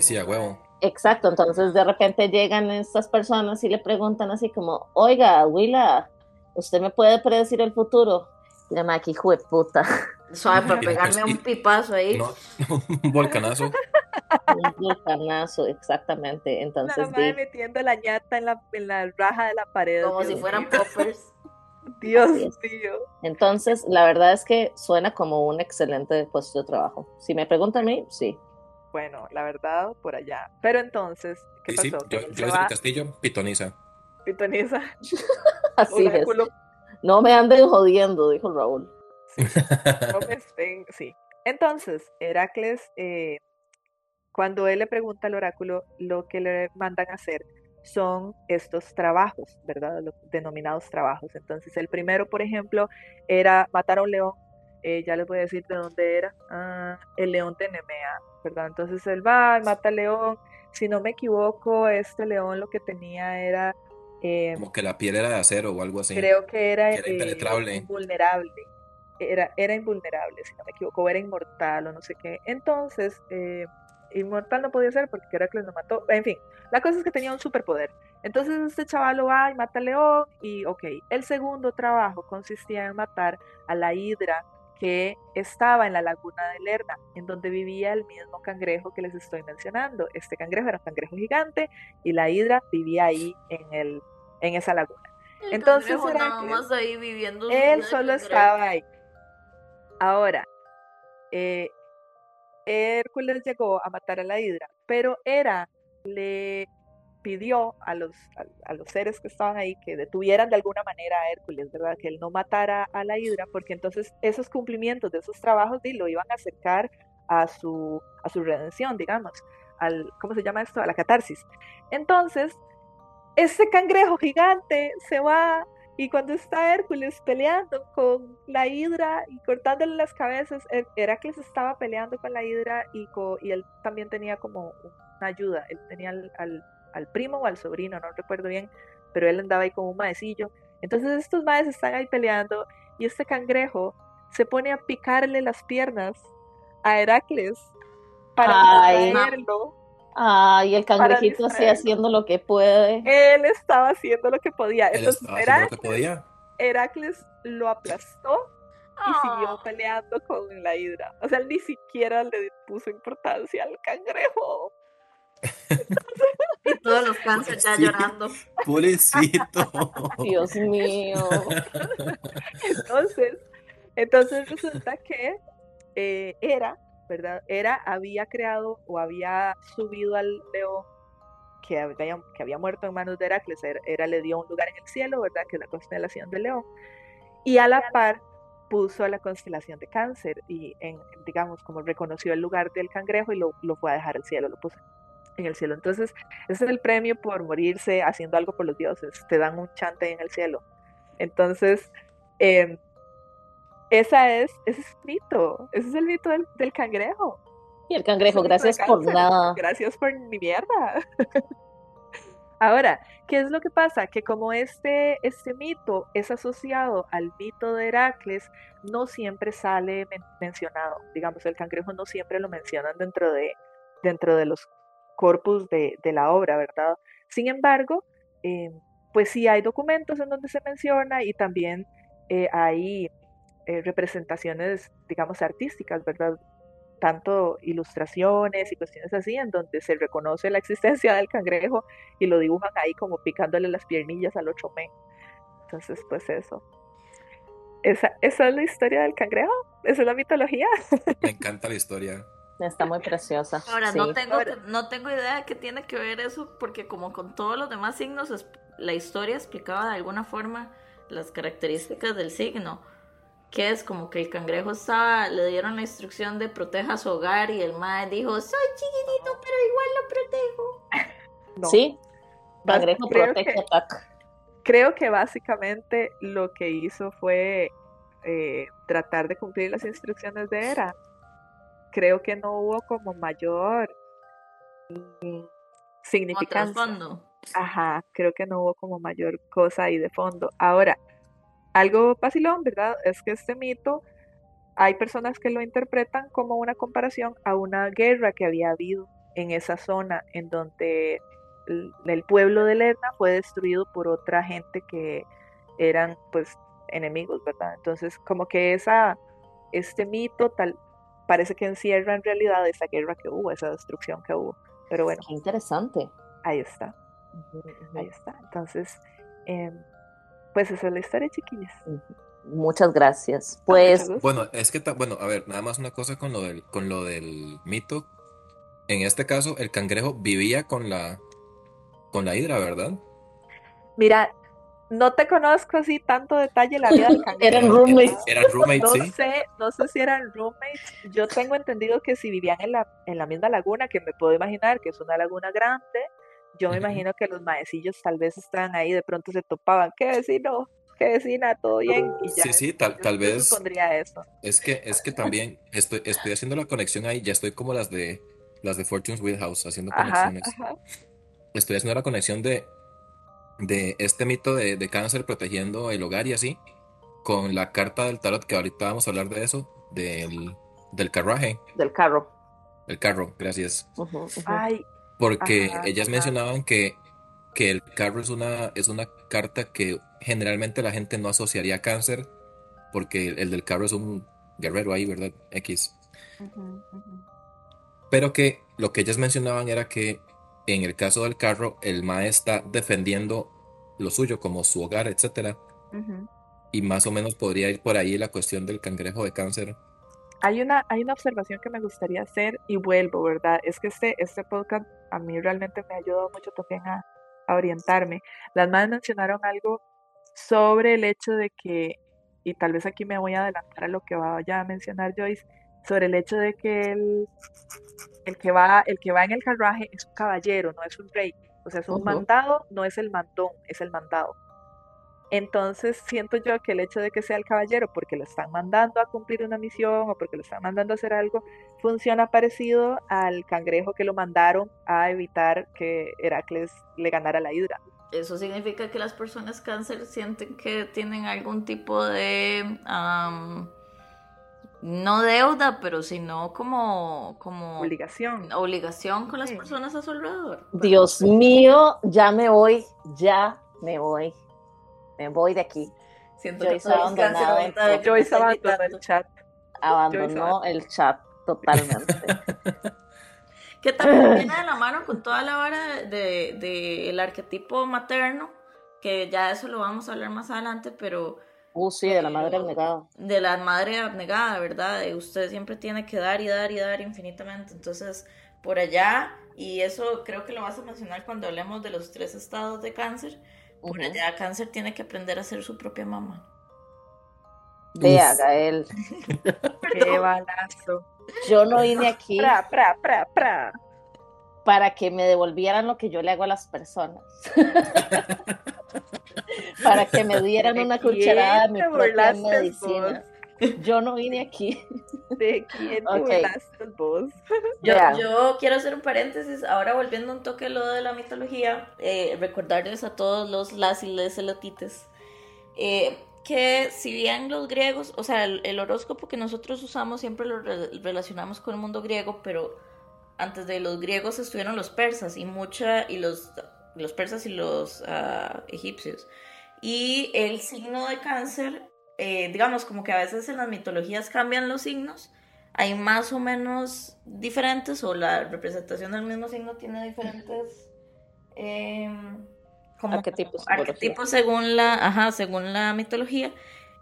Sí, a huevo. Exacto, entonces de repente llegan estas personas y le preguntan así como, oiga, Willa, ¿usted me puede predecir el futuro? Y la madre, hijo de puta. Suave para pegarme un pipazo ahí. un volcanazo. un volcanazo, exactamente. Entonces, la madre metiendo la ñata en la, en la raja de la pared. Como si fueran poppers. Dios mío. Entonces, la verdad es que suena como un excelente puesto de trabajo. Si me preguntan a mí, sí. Bueno, la verdad, por allá. Pero entonces, ¿qué pasó? Yo, yo desde el castillo, pitoniza. Pitoniza. Así es. No me anden jodiendo, dijo Raúl. Sí. No me estén, sí. Entonces, Heracles, eh, cuando él le pregunta al oráculo lo que le mandan a hacer, son estos trabajos, ¿verdad? Los denominados trabajos. Entonces, el primero, por ejemplo, era matar a un león. Eh, ya les voy a decir de dónde era. Ah, el león de Nemea, ¿verdad? Entonces él va, mata al león. Si no me equivoco, este león lo que tenía era... Eh, Como que la piel era de acero o algo así. Creo que era, era impenetrable. invulnerable. Era, era invulnerable, si no me equivoco, era inmortal o no sé qué. Entonces, eh, inmortal no podía ser porque Heracles lo mató. En fin, la cosa es que tenía un superpoder. Entonces este chaval va y mata al león y ok, el segundo trabajo consistía en matar a la hidra que estaba en la laguna de Lerna, en donde vivía el mismo cangrejo que les estoy mencionando. Este cangrejo era un cangrejo gigante y la hidra vivía ahí en, el, en esa laguna. Entonces ahí viviendo él solo estaba ahí. Ahora, eh, Hércules llegó a matar a la hidra, pero Hera le pidió a los, a, los seres que estaban ahí que detuvieran de alguna manera a Hércules, ¿verdad? Que él no matara a la hidra, porque entonces esos cumplimientos de esos trabajos lo iban a acercar a su, a su redención, digamos, al, ¿cómo se llama esto? A la catarsis. Entonces, ese cangrejo gigante se va y cuando está Hércules peleando con la hidra y cortándole las cabezas, Heracles estaba peleando con la hidra y, y él también tenía como una ayuda. Él tenía al, al, primo o al sobrino, no recuerdo bien, pero él andaba ahí como un maecillo. Entonces estos maes están ahí peleando y este cangrejo se pone a picarle las piernas a Heracles para distraerlo Ay, el cangrejito así haciendo lo que puede. Él estaba haciendo lo que podía. Entonces, Heracles, lo aplastó y siguió ah. peleando con la hidra. O sea, él ni siquiera le puso importancia al cangrejo. Y todos los cánceres ya llorando. Pobrecito. Dios mío. entonces, entonces resulta que eh, era ¿verdad? Era, había creado o había subido al león que había, que había muerto en manos de Heracles, era, le dio un lugar en el cielo, ¿verdad? Que es la constelación del león. Y a la par puso a la constelación de cáncer y, en, digamos, como reconoció el lugar del cangrejo y lo, lo fue a dejar al cielo, lo puso en el cielo. Entonces, ese es el premio por morirse haciendo algo por los dioses, te dan un chante en el cielo. Entonces, eh, esa es, ese es el mito, ese es el mito del, cangrejo. Y el cangrejo, gracias por nada. Gracias por mi mierda. Ahora, ¿qué es lo que pasa? Que como este, este mito es asociado al mito de Heracles, no siempre sale mencionado. Digamos, el cangrejo no siempre lo mencionan dentro de, dentro de los corpus de, la obra, ¿verdad? Sin embargo, eh, pues sí hay documentos en donde se menciona y también eh, hay eh, representaciones, digamos, artísticas, ¿verdad? Tanto ilustraciones y cuestiones así, en donde se reconoce la existencia del cangrejo y lo dibujan ahí como picándole las piernillas al ocho men. Entonces, pues eso. Esa, esa es la historia del cangrejo, esa es la mitología. Me encanta la historia. Está muy preciosa. Ahora, no, tengo, no tengo idea de qué tiene que ver eso, porque como con todos los demás signos, la historia explicaba de alguna forma las características del signo que es como que el cangrejo estaba, le dieron la instrucción de proteja su hogar y el mae dijo, soy chiquitito, pero igual lo protejo. Sí, cangrejo protege ataca. Creo que básicamente lo que hizo fue eh, tratar de cumplir las instrucciones de Era. Creo que no hubo como mayor mm, significancia. Ajá, creo que no hubo como mayor cosa ahí de fondo. Ahora, algo vacilón, ¿verdad? Es que este mito hay personas que lo interpretan como una comparación a una guerra que había habido en esa zona en donde el, pueblo de Lerna fue destruido por otra gente que eran pues enemigos, ¿verdad? Entonces como que esa, este mito tal parece que encierra en realidad esa guerra que hubo, esa destrucción que hubo. Pero bueno. Qué interesante. Ahí está. Ahí está. Entonces, eh, pues esa es la historia, chiquillas. Muchas gracias. Pues. Bueno, es que, bueno, a ver, nada más una cosa con lo del, con lo del mito. En este caso, el cangrejo vivía con la, con la hidra, ¿verdad? Mira, no te conozco así tanto detalle la vida del cangrejo. eran roommates. Eran roommates, no Sé, no sé si eran roommates. Yo tengo entendido que si vivían en la, en la misma laguna, que me puedo imaginar que es una laguna grande, yo me imagino que los maecillos tal vez estaban ahí, de pronto se topaban, ¿qué vecino? ¿Qué vecina? ¿Todo bien? Y ya, sí, sí, tal, tal vez. Pondría eso. Es que, es que también estoy, estoy haciendo la conexión ahí, ya estoy como las de las de Fortune's Wheelhouse haciendo conexiones. Estoy haciendo la conexión de, de este mito de, de, cáncer protegiendo el hogar y así, con la carta del tarot, que ahorita vamos a hablar de eso, del, del carruaje. Del carro. El carro, gracias. Ay, porque ellas mencionaban que, que el carro es una, es una carta que generalmente la gente no asociaría a cáncer, porque el, del carro es un guerrero ahí, ¿verdad? X. Pero que lo que ellas mencionaban era que en el caso del carro, el ma está defendiendo lo suyo, como su hogar, etcétera. Y más o menos podría ir por ahí la cuestión del cangrejo de cáncer. Hay una, hay una observación que me gustaría hacer y vuelvo, ¿verdad? Es que este, este podcast a mí realmente me ha ayudado mucho también a, a orientarme. Las madres mencionaron algo sobre el hecho de que, y tal vez aquí me voy a adelantar a lo que vaya a mencionar Joyce, sobre el hecho de que el, el, que, va, el que va en el carruaje es un caballero, no es un rey. O sea, es un mandado, no es el mandón, es el mandado. Entonces siento yo que el hecho de que sea el caballero, porque lo están mandando a cumplir una misión o porque lo están mandando a hacer algo, funciona parecido al cangrejo que lo mandaron a evitar que Heracles le ganara la hidra. Eso significa que las personas cáncer sienten que tienen algún tipo de... no deuda, pero sino como, como obligación. Obligación con las personas a su alrededor. Dios mío, ya me voy, ya me voy me voy de aquí. Siento Joyce que abandonado Joyce abandonó el chat. Abandonó el chat totalmente. que también viene de la mano con toda la hora del de, el arquetipo materno, que ya eso lo vamos a hablar más adelante, pero... Uh, sí, de la madre abnegada. De la madre abnegada, ¿verdad? usted siempre tiene que dar y dar y dar infinitamente. Entonces, por allá, y eso creo que lo vas a mencionar cuando hablemos de los tres estados de cáncer, por allá cáncer tiene que aprender a ser su propia mamá. Vea, Gael. Qué balazo. Yo no vine aquí pra, pra, pra, pra. para que me devolvieran lo que yo le hago a las personas. para que me dieran una cucharada de mi propia medicina. Yo no vine aquí. ¿De quién okay. vos? Yo, yo, quiero hacer un paréntesis, ahora volviendo un toque a lo de la mitología, eh, recordarles a todos los las y les elotites, eh, que si bien los griegos, o sea, el, horóscopo que nosotros usamos siempre lo relacionamos con el mundo griego, pero antes de los griegos estuvieron los persas y mucha, y los, los persas y los uh, egipcios. Y el signo de cáncer eh, digamos, como que a veces en las mitologías cambian los signos, hay más o menos diferentes, o la representación del mismo signo tiene diferentes em, como arquetipos, arquetipos según la, ajá, según la mitología.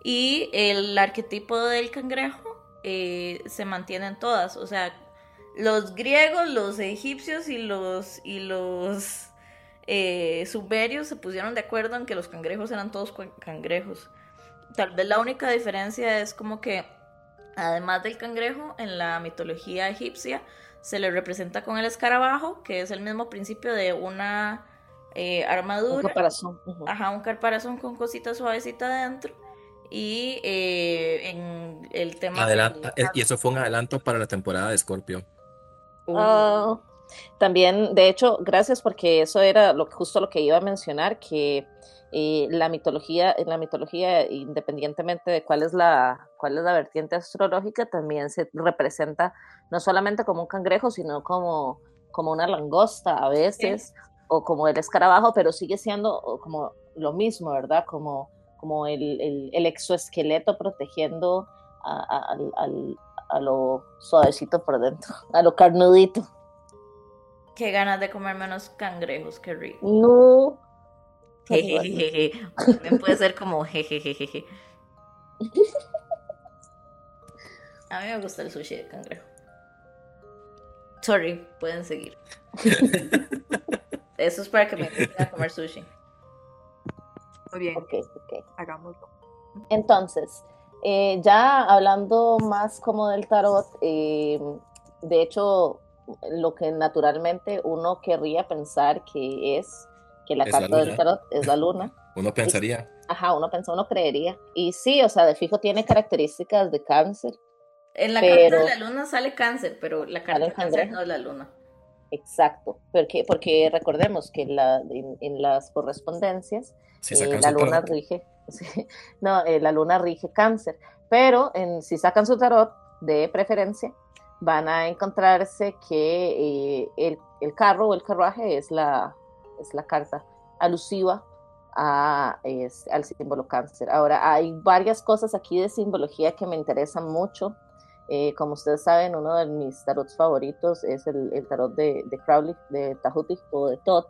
Y el arquetipo del cangrejo eh, se mantiene en todas. O sea, los griegos, los egipcios y los, y los eh, sumerios se pusieron de acuerdo en que los cangrejos eran todos cangrejos tal vez la única diferencia es como que, además del cangrejo, en la mitología egipcia se le representa con el escarabajo, que es el mismo principio de una eh, armadura. Un caparazón. Ajá, un caparazón con cositas suavecitas adentro. Y eh, en el tema... Y eso fue un adelanto para la temporada de Scorpio. Uh. También, de hecho, gracias porque eso era lo, justo lo que iba a mencionar, que eh, la mitología, en la mitología, independientemente de cuál es la, cuál es la vertiente astrológica, también se representa no solamente como un cangrejo, sino como, como una langosta a veces, o como el escarabajo, pero sigue siendo como lo mismo, ¿verdad? Como, como el, el, exoesqueleto protegiendo a, a, lo suavecito por dentro, a lo carnudito. Qué ganas de comer menos cangrejos, qué rico. No, También puede ser como jejejeje. A mí me gusta el sushi de cangrejo. Sorry, pueden seguir. Eso es para que me empiecen a comer sushi. Muy bien. Ok, ok. Hagámoslo. Entonces, eh, ya hablando más como del tarot, eh, de hecho, lo que naturalmente uno querría pensar que es que la carta del tarot es la luna. Uno pensaría. ajá, uno pensa, uno creería. Y sí, o sea, de fijo tiene características de cáncer. En la carta de la luna sale cáncer, pero la carta de cáncer no es la luna. Exacto, porque, porque recordemos que la, en, las correspondencias eh, la luna rige, no, eh, la luna rige cáncer, pero en, si sacan su tarot de preferencia, van a encontrarse que eh, el, el, carro o el carruaje es la, es la carta alusiva a, al símbolo cáncer. Ahora, hay varias cosas aquí de simbología que me interesan mucho. Eh, como ustedes saben, uno de mis tarots favoritos es el, tarot de, Crowley, de Tahuti o de Todd.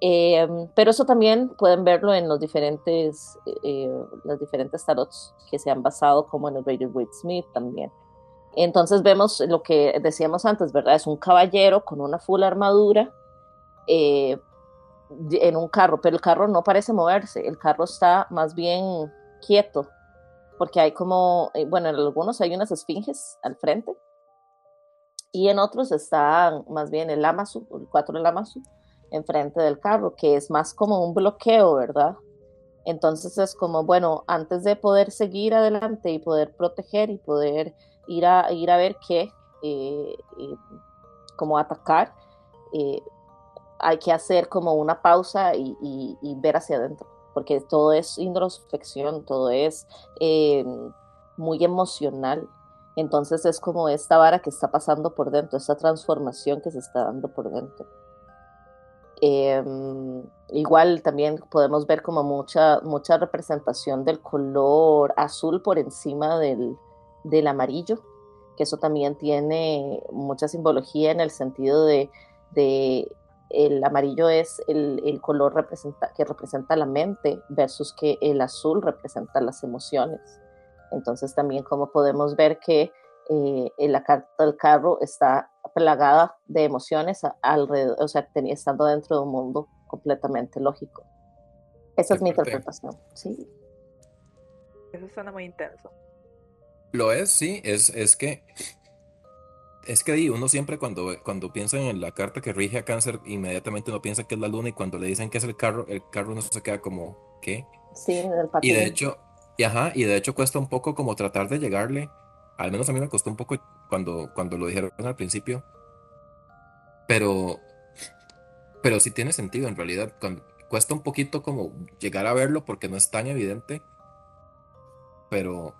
Em, pero eso también pueden verlo en los diferentes, eh, los diferentes tarots que se han basado, como en el Raider Waite Smith también. Entonces vemos lo que decíamos antes, ¿verdad? Es un caballero con una full armadura, eh, en un carro, pero el carro no parece moverse, el carro está más bien quieto, porque hay como, eh, bueno, en algunos hay unas esfinges al frente y en otros está más bien el Amazu, el 4 del Amazu, enfrente del carro, que es más como un bloqueo, ¿verdad? Entonces es como, bueno, antes de poder seguir adelante y poder proteger y poder ir a, ir a ver qué, eh, eh, como atacar, hay que hacer como una pausa y, ver hacia adentro, porque todo es introspección, todo es eh, muy emocional. Entonces es como esta vara que está pasando por dentro, esta transformación que se está dando por dentro. Em, igual también podemos ver como mucha, mucha representación del color azul por encima del, del amarillo, que eso también tiene mucha simbología en el sentido de, de el amarillo es el, color representa, que representa la mente versus que el azul representa las emociones. Entonces también como podemos ver que eh, la carta del carro está plagada de emociones alrededor, o sea, estando dentro de un mundo completamente lógico. Esa es mi interpretación, sí. Eso suena muy intenso. Lo es, sí, es, es que es que uno siempre cuando, cuando piensa en la carta que rige a cáncer, inmediatamente uno piensa que es la luna y cuando le dicen que es el carro, el carro no se queda como, ¿qué? Sí, el Y de hecho, y ajá, y de hecho cuesta un poco como tratar de llegarle, al menos a mí me costó un poco cuando, cuando lo dijeron al principio, pero, pero sí tiene sentido en realidad, cuesta un poquito como llegar a verlo porque no es tan evidente, pero,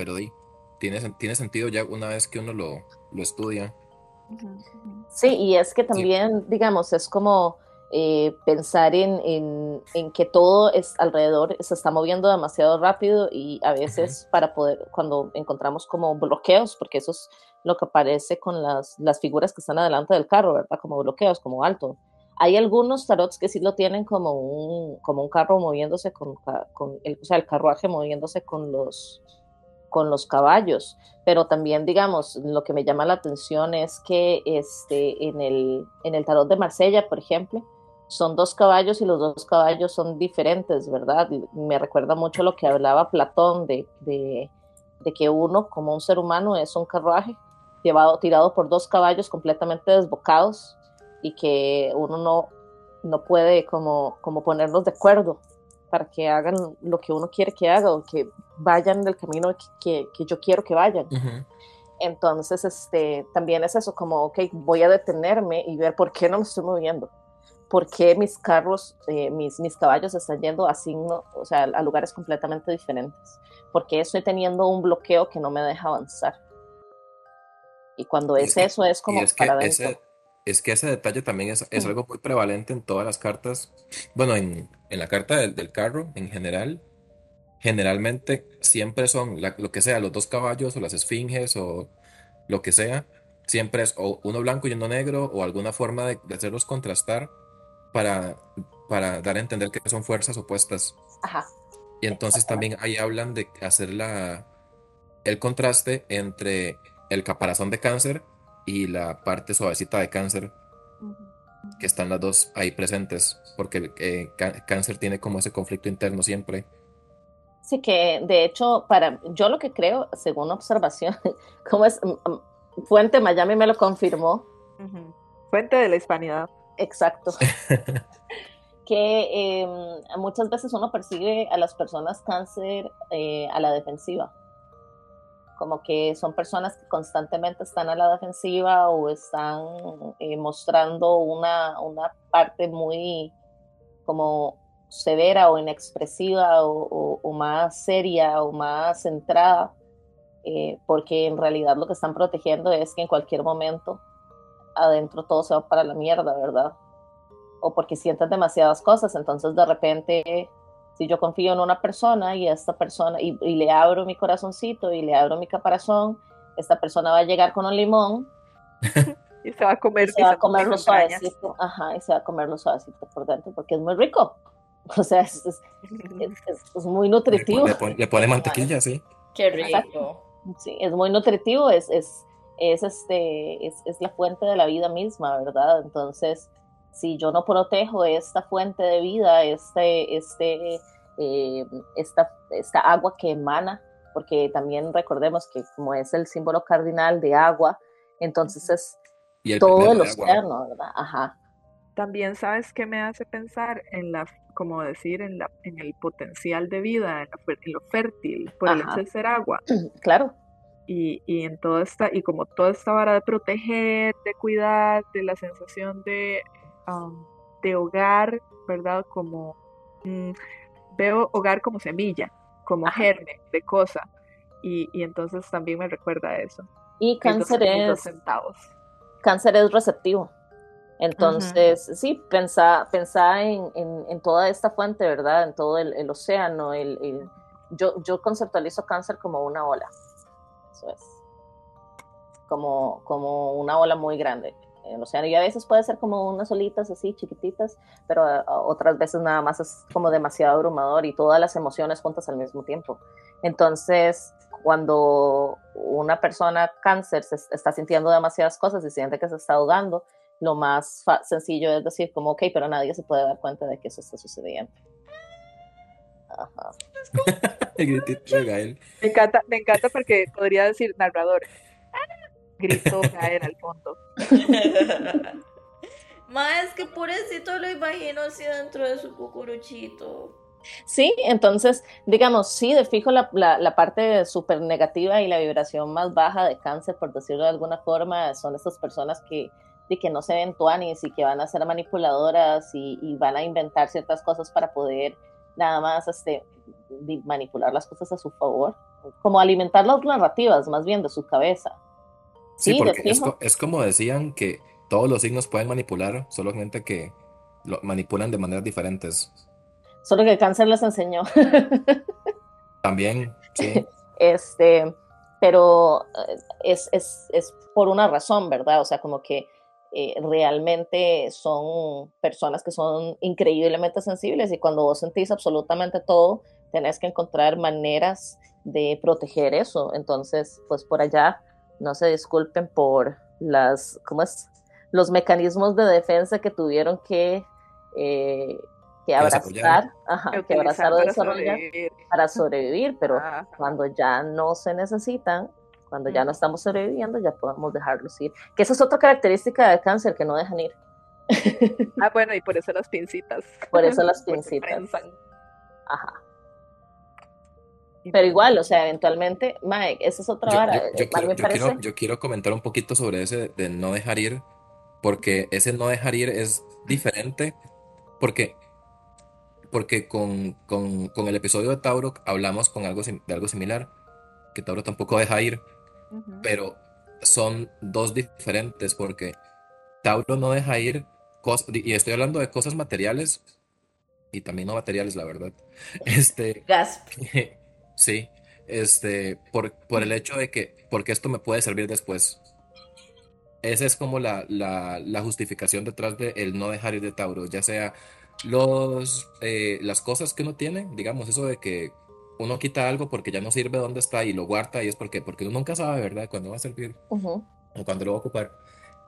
pero di tiene, tiene sentido ya una vez que uno lo, lo estudia. Sí, y es que también, digamos, es como eh, pensar en, en, en, que todo es alrededor se está moviendo demasiado rápido y a veces para poder, cuando encontramos como bloqueos, porque eso es lo que aparece con las, las figuras que están adelante del carro, ¿verdad? Como bloqueos, como alto. Hay algunos tarots que sí lo tienen como un, como un carro moviéndose con, con el, o sea, el carruaje moviéndose con los, con los caballos, pero también, digamos, lo que me llama la atención es que este, en, el, en el tarot de Marsella, por ejemplo, son dos caballos y los dos caballos son diferentes, ¿verdad? Me recuerda mucho lo que hablaba Platón de, de, que uno, como un ser humano, es un carruaje llevado, tirado por dos caballos completamente desbocados y que uno no, no puede como, como ponerlos de acuerdo para que hagan lo que uno quiere que haga o que vayan del camino que, que, yo quiero que vayan. Entonces, este, también es eso, como, ok, voy a detenerme y ver por qué no me estoy moviendo, por qué mis carros, eh, mis, mis caballos están yendo a signo, o sea, a lugares completamente diferentes, porque estoy teniendo un bloqueo que no me deja avanzar. Y cuando es, eso, es como para adentro es que ese detalle también es, es, algo muy prevalente en todas las cartas. Bueno, en, en la carta del, del, carro en general, generalmente siempre son lo que sea, los dos caballos o las esfinges o lo que sea, siempre es o uno blanco y uno negro o alguna forma de, hacerlos contrastar para, para dar a entender que son fuerzas opuestas. Ajá. Y entonces también ahí hablan de hacer la, el contraste entre el caparazón de cáncer y la parte suavecita de cáncer, que están las dos ahí presentes, porque eh, cáncer tiene como ese conflicto interno siempre. Sí, que de hecho, para yo lo que creo, según observación, como es, Fuente Miami me lo confirmó. Fuente de la hispanidad. Exacto. que em, muchas veces uno persigue a las personas cáncer eh, a la defensiva como que son personas que constantemente están a la defensiva o están eh, mostrando una, una, parte muy como severa o inexpresiva o, más seria o más centrada, eh, porque en realidad lo que están protegiendo es que en cualquier momento adentro todo se va para la mierda, ¿verdad? O porque sienten demasiadas cosas, entonces de repente si yo confío en una persona y esta persona, y, le abro mi corazoncito y le abro mi caparazón, esta persona va a llegar con un limón. y se va a comer, se va a comer lo suavecito, ajá, y se va a comer lo suavecito por dentro, porque es muy rico. O sea, es, es, muy nutritivo. Le pone, mantequilla, sí. Qué rico. Sí, es muy nutritivo, es, es, es, este, es, es la fuente de la vida misma, ¿verdad? Entonces, si yo no protejo esta fuente de vida, este, este, eh, esta, esta agua que emana, porque también recordemos que como es el símbolo cardinal de agua, entonces es todo el océano, ¿verdad? Ajá. También sabes qué me hace pensar en la, como decir, en, la, en el potencial de vida, en, lo fértil, por el hecho de ser agua. Claro. Y, y, en todo esta, y como toda esta vara de proteger, de cuidar, de la sensación de, um, de hogar, ¿verdad? Como mm, veo hogar como semilla, como germen de cosa. Y, y, entonces también me recuerda a eso. Y cáncer es. Centavos. Cáncer es receptivo. Entonces, sí, pensá, pensá en, en, toda esta fuente, ¿verdad? En todo el, el océano. El, el, yo, yo conceptualizo cáncer como una ola. Eso es. Como, como una ola muy grande el océano. Y a veces puede ser como unas olitas así chiquititas, pero ah, otras veces nada más es como demasiado abrumador y todas las emociones juntas al mismo tiempo. Entonces, cuando una persona cáncer se está sintiendo demasiadas cosas y siente que se está ahogando, lo más sencillo es decir como, ok, pero nadie se puede dar cuenta de que eso está sucediendo. Ajá. me encanta, me encanta porque podría decir narrador. Gritó caer al fondo. Más es que pobrecito lo imagino así dentro de su cucuruchito. Sí, entonces, digamos, sí, de fijo la, la, parte súper negativa y la vibración más baja de cáncer, por decirlo de alguna forma, son estas personas que, de que no se ven tuanis y que van a ser manipuladoras y, van a inventar ciertas cosas para poder nada más este, manipular las cosas a su favor, como alimentar las narrativas más bien de su cabeza. Sí, porque es, es, como decían que todos los signos pueden manipular, solamente que lo manipulan de maneras diferentes. Solo que el cáncer les enseñó. También, sí. Este, pero eh, es, es, es por una razón, ¿verdad? O sea, como que eh, realmente son personas que son increíblemente sensibles y cuando vos sentís absolutamente todo, tenés que encontrar maneras de proteger eso. Entonces, pues por allá, no se disculpen por las, ¿cómo es? Los mecanismos de defensa que tuvieron que, eh, que abrazar, ajá, que abrazar o desarrollar para sobrevivir, pero cuando ya no se necesitan, cuando ya no estamos sobreviviendo, ya podemos dejarlos ir. Que esa es otra característica del cáncer, que no dejan ir. ah, bueno, y por eso las pincitas. Por eso las pincitas. Ajá. Pero igual, o sea, eventualmente, Mike, esa es otra vara. Yo, quiero, comentar un poquito sobre ese de no dejar ir, porque ese no dejar ir es diferente, porque, porque con, con el episodio de Tauro hablamos con algo, de algo similar, que Tauro tampoco deja ir, pero son dos diferentes porque Tauro no deja ir cosas, y estoy hablando de cosas materiales y también no materiales, la verdad. Este, Gasp. sí, este, por, por el hecho de que, porque esto me puede servir después. Esa es como la, la, la justificación detrás de el no dejar ir de Tauro, ya sea los, eh, las cosas que uno tiene, digamos, eso de que uno quita algo porque ya no sirve donde está y lo guarda y es porque, porque uno nunca sabe, ¿verdad?, cuándo va a servir o cuándo lo va a ocupar.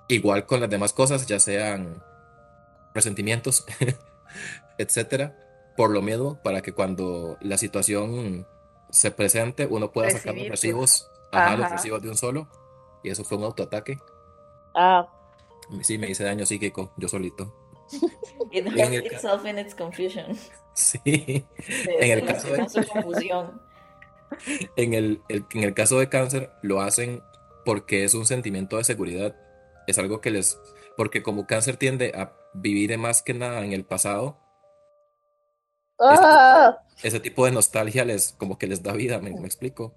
Igual con las demás cosas, ya sean resentimientos, etcétera, por lo miedo, para que cuando la situación se presente, uno pueda sacar los recibos, ajá, los recibos de un solo. Y eso fue un autoataque. Ah. Sí, me hice daño psíquico, yo solito. It hurt itself in its confusion. Sí. En el caso de en el, en el caso de cáncer lo hacen porque es un sentimiento de seguridad. Es algo que les. Porque como cáncer tiende a vivir más que nada en el pasado. ¡Ah! Ese, tipo de nostalgia les como que les da vida, me, explico.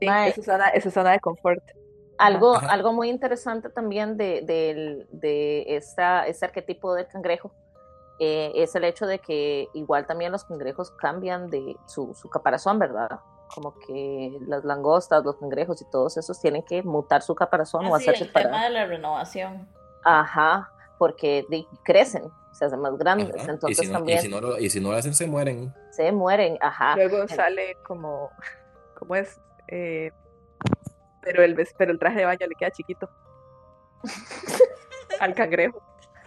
Sí, esa zona, esa zona de confort. Algo, algo muy interesante también de, de, de esta, este arquetipo del cangrejo eh, es el hecho de que igual también los cangrejos cambian de su, su, caparazón, ¿verdad? Como que las langostas, los cangrejos y todos esos tienen que mutar su caparazón o hacerse el tema de la renovación. Ajá, porque crecen, se hacen más grandes. Entonces y si, no, también, y, si no lo, y si no lo hacen, se mueren. Se mueren, ajá. Luego sale como, ¿cómo es? Eh, pero, el, pero el traje de baño le queda chiquito al cangrejo.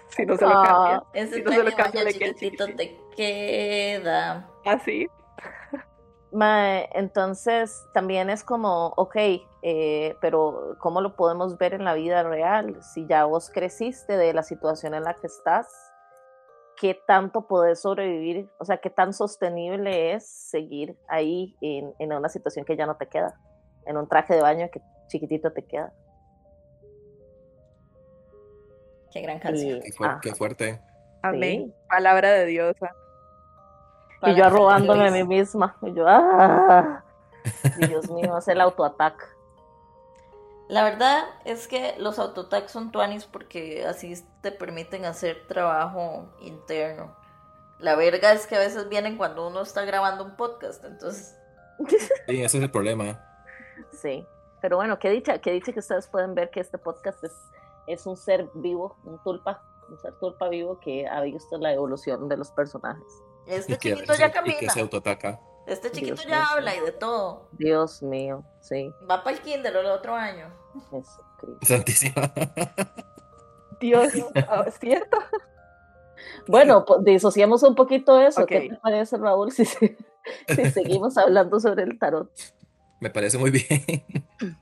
si no se lo cambia. Ah, ese si no se lo cambia, le queda chiquitito chiquitín. te queda. Así. Mae, entonces también es como, ok, eh, pero ¿cómo lo podemos ver en la vida real? Si ya vos creciste de la situación en la que estás, ¿qué tanto podés sobrevivir? O sea, ¿qué tan sostenible es seguir ahí en, en una situación que ya no te queda? En un traje de baño que chiquitito te queda. Qué gran canción. Y, Qué, fuer- ah, qué fuerte. Amén. sí. Palabra de Dios. Y yo arrobándome a mí misma. Y yo, ¡ah! Dios mío, es el autoataque. La verdad es que los autotags son tuanis porque así te permiten hacer trabajo interno. La verga es que a veces vienen cuando uno está grabando un podcast, entonces Sí, ese es el problema. Sí, pero bueno, qué dicha, qué dicha que ustedes pueden ver que este podcast es, es un ser vivo, un tulpa, un ser tulpa vivo que ha visto la evolución de los personajes. Este que, chiquito ya y que camina. se autoataca. Este chiquito Dios ya habla y de todo. Dios mío, sí, Va para el kinder el otro año. Jesucristo. Santísima. Dios, ¿cierto? Bueno, pues, disociamos un poquito eso. ¿Qué te parece, Raúl, si, se- si seguimos hablando sobre el tarot? Me parece muy bien.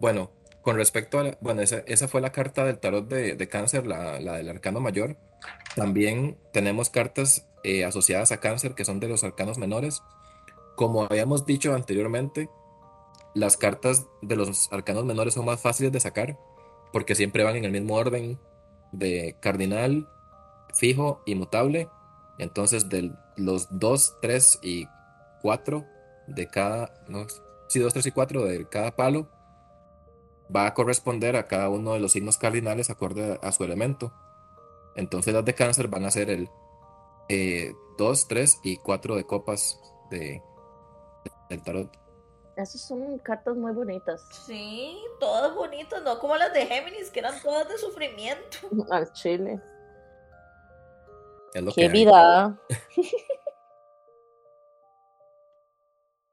Bueno, con respecto a la, bueno, esa, esa fue la carta del tarot de, de cáncer, la, la del arcano mayor. También tenemos cartas eh, asociadas a cáncer que son de los arcanos menores. Como habíamos dicho anteriormente, las cartas de los arcanos menores son más fáciles de sacar porque siempre van en el mismo orden de cardinal, fijo y mutable. Entonces, de los 2, 3 y 4 de cada, no, sí, 2, 3 y 4 de cada palo va a corresponder a cada uno de los signos cardinales acorde a, a su elemento. Entonces las de cáncer van a ser el 2, 3 y 4 de copas de, del tarot. Esas son cartas muy bonitas. Sí, todas bonitas, no como las de Géminis, que eran todas de sufrimiento. Al chile. Es lo que Qué hay. vida.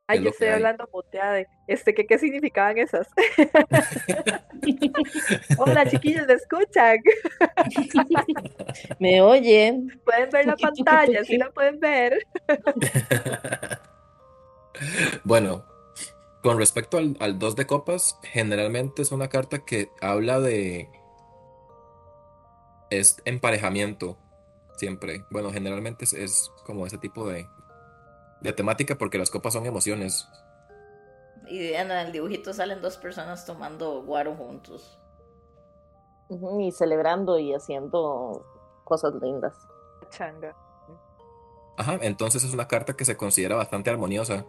Ay, Es yo que estoy hablando muteada de, este, ¿qué, ¿qué significaban esas? Hola, chiquillos, ¿me escuchan? Me oye. Pueden ver la pantalla, sí la pueden ver. Bueno, con respecto al, al 2 de copas, generalmente es una carta que habla de... Es emparejamiento, siempre. Bueno, generalmente es, es como ese tipo de, de temática porque las copas son emociones. Y en el dibujito salen dos personas tomando guaro juntos. Y celebrando y haciendo cosas lindas. Changa. Ajá, entonces es una carta que se considera bastante armoniosa.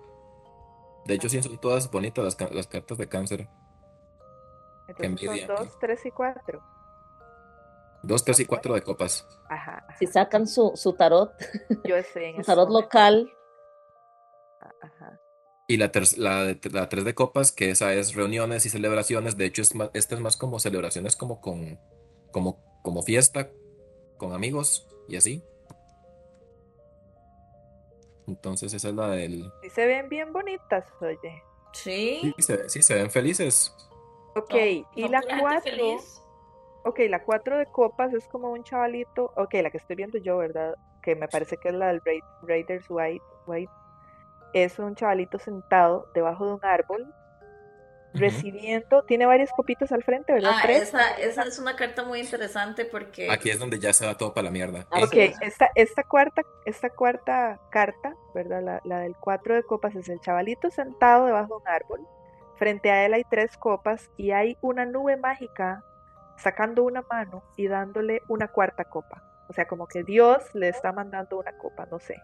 De hecho, sí son todas bonitas las, las cartas de cáncer. Entonces envidia. son dos, tres y cuatro. 2, 3 y 4 de copas. Ajá. Si sacan su, su tarot, Yo estoy en su tarot momento. local, Ajá. Y la, ter- la, 3 de copas, que esa es reuniones y celebraciones. De hecho, es más, esta es más como celebraciones como con como, como fiesta, con amigos y así. Entonces esa es la del... Sí se ven bien bonitas, oye. Sí. Sí, se, sí, se ven felices. Ok, y la cuatro, feliz. ok, la cuatro de copas es como un chavalito, ok, la que estoy viendo yo, ¿verdad? Que me parece que es la del Ra- Raiders White, White. Es un chavalito sentado debajo de un árbol, recibiendo, tiene varias copitas al frente, ¿verdad? Ah, esa, esa es una carta muy interesante porque Aquí es donde ya se va todo para la mierda. Ok, es. esta, esta cuarta, esta cuarta carta, ¿verdad? La, la del cuatro de copas es el chavalito sentado debajo de un árbol. Frente a él hay tres copas y hay una nube mágica sacando una mano y dándole una cuarta copa. O sea, como que Dios le está mandando una copa, no sé.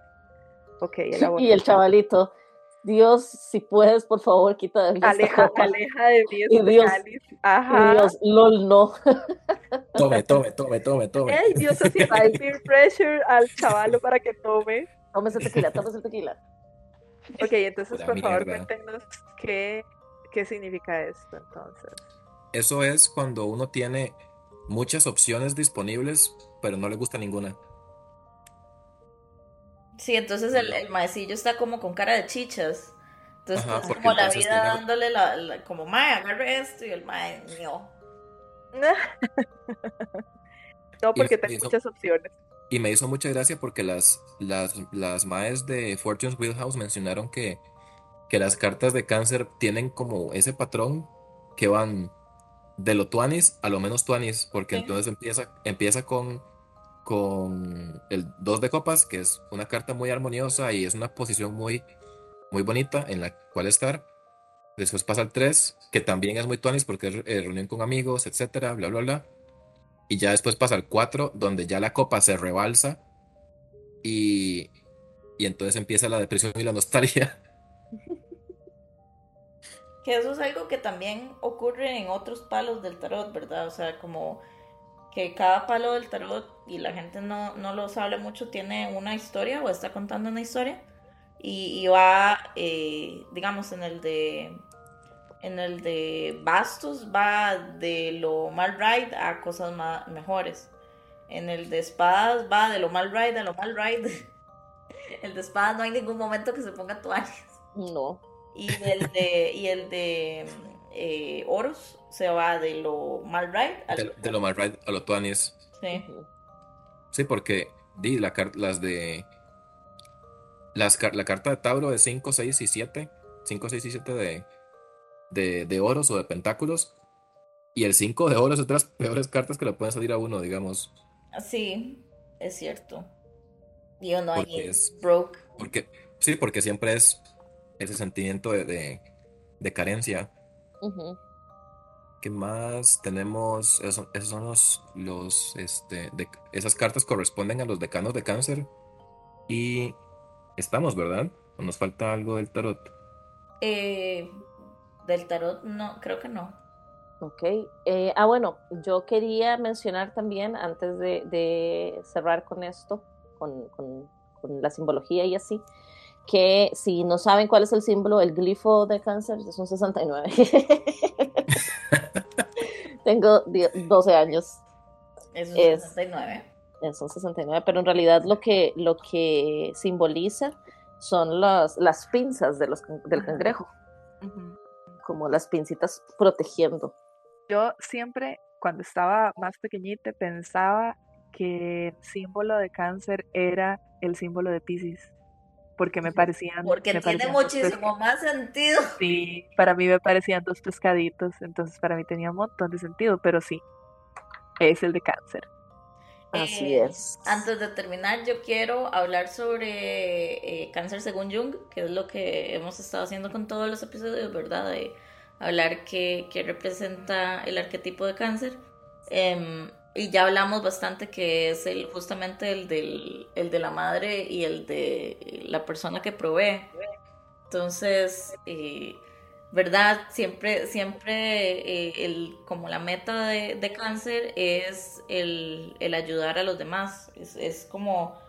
Ok, y el chavalito, Dios, si puedes, por favor, quita de mí esta Aleja, copa. aleja de mí Y Dios-. Ajá. Y Dios, lol, no. Tome, tome, tome, tome, tome. Ey, Dios haciendo el peer pressure al chavalo para que tome. Tómese tequila, tómese tequila. Ok, entonces por favor cuéntenos qué, qué significa esto entonces. Eso es cuando uno tiene muchas opciones disponibles, pero no le gusta ninguna. Sí, entonces el, el maecillo está como con cara de chichas. Entonces Ajá, como la entonces vida tiene- dándole la, la- como mae, agarre esto y el mae, no. No, Y porque me tengo hizo, muchas opciones. y me hizo mucha gracia porque las, las, las maes de Fortune's Wheelhouse mencionaron que, que las cartas de cáncer tienen como ese patrón que van de lo tuanis a lo menos tuanis, porque Sí. entonces empieza, empieza con, con el 2 de copas, que es una carta muy armoniosa y es una posición muy, muy bonita en la cual estar. Después pasa el 3, que también es muy tuanis porque es eh, reunión con amigos, etcétera, bla, bla, bla. Y ya después pasa el 4, donde ya la copa se rebalsa y, y entonces empieza la depresión y la nostalgia. Que eso es algo que también ocurre en otros palos del tarot, ¿verdad? O sea, como que cada palo del tarot, y la gente no, no lo sabe mucho, tiene una historia o está contando una historia. Y, y va, eh, digamos, en el de. En el de bastos va de lo mal ride a cosas más, mejores. En el de espadas va de lo mal ride a lo mal ride. El de espadas no hay ningún momento que se ponga toallas. No. Y el de, y el de eh, oros se va de lo mal right al De, de lo mal right a lo tuanis. sí. Sí, porque di, la, las de. Las, la carta de Tauro de 5, 6 y 7. 5, 6 y 7 de, de, de oros o de pentáculos. Y el 5 de oros es de las peores cartas que le pueden salir a uno, digamos. Sí, es cierto. Y uno ahí Porque es. broke. Porque, sí, porque siempre es ese sentimiento de, de, de carencia. Ujú. ¿Qué más tenemos? Eso- esos son los, los este, de, esas cartas corresponden a los decanos de cáncer. Y estamos, ¿verdad? ¿O nos falta algo del tarot? Eh, del tarot, no, creo que no. Ok. Eh, ah, bueno, yo quería mencionar también, antes de, de cerrar con esto, con, con- con la simbología y así, que si no saben cuál es el símbolo, el glifo de cáncer es un 69. Tengo die- 12 años, Es un Es- 69. es un 69, pero en realidad lo que, lo que simboliza son las, las pinzas de los, del cangrejo, como las pincitas protegiendo. Yo siempre, cuando estaba más pequeñita, pensaba que el símbolo de cáncer era el símbolo de Pisces, porque me parecían, Porque me tiene parecían muchísimo más sentido. Sí, para mí me parecían dos pescaditos, entonces para mí tenía un montón de sentido, pero sí, es el de cáncer. Así Eh, es. Antes de terminar, yo quiero hablar sobre eh, cáncer según Jung, que es lo que hemos estado haciendo con todos los episodios, ¿verdad? De hablar qué, qué representa el arquetipo de cáncer. Em, y ya hablamos bastante que es el, justamente el, del, el de la madre y el de la persona que provee. Entonces, eh, ¿verdad? Siempre, siempre eh, el, como la meta de, de cáncer es el, el ayudar a los demás. Es, es como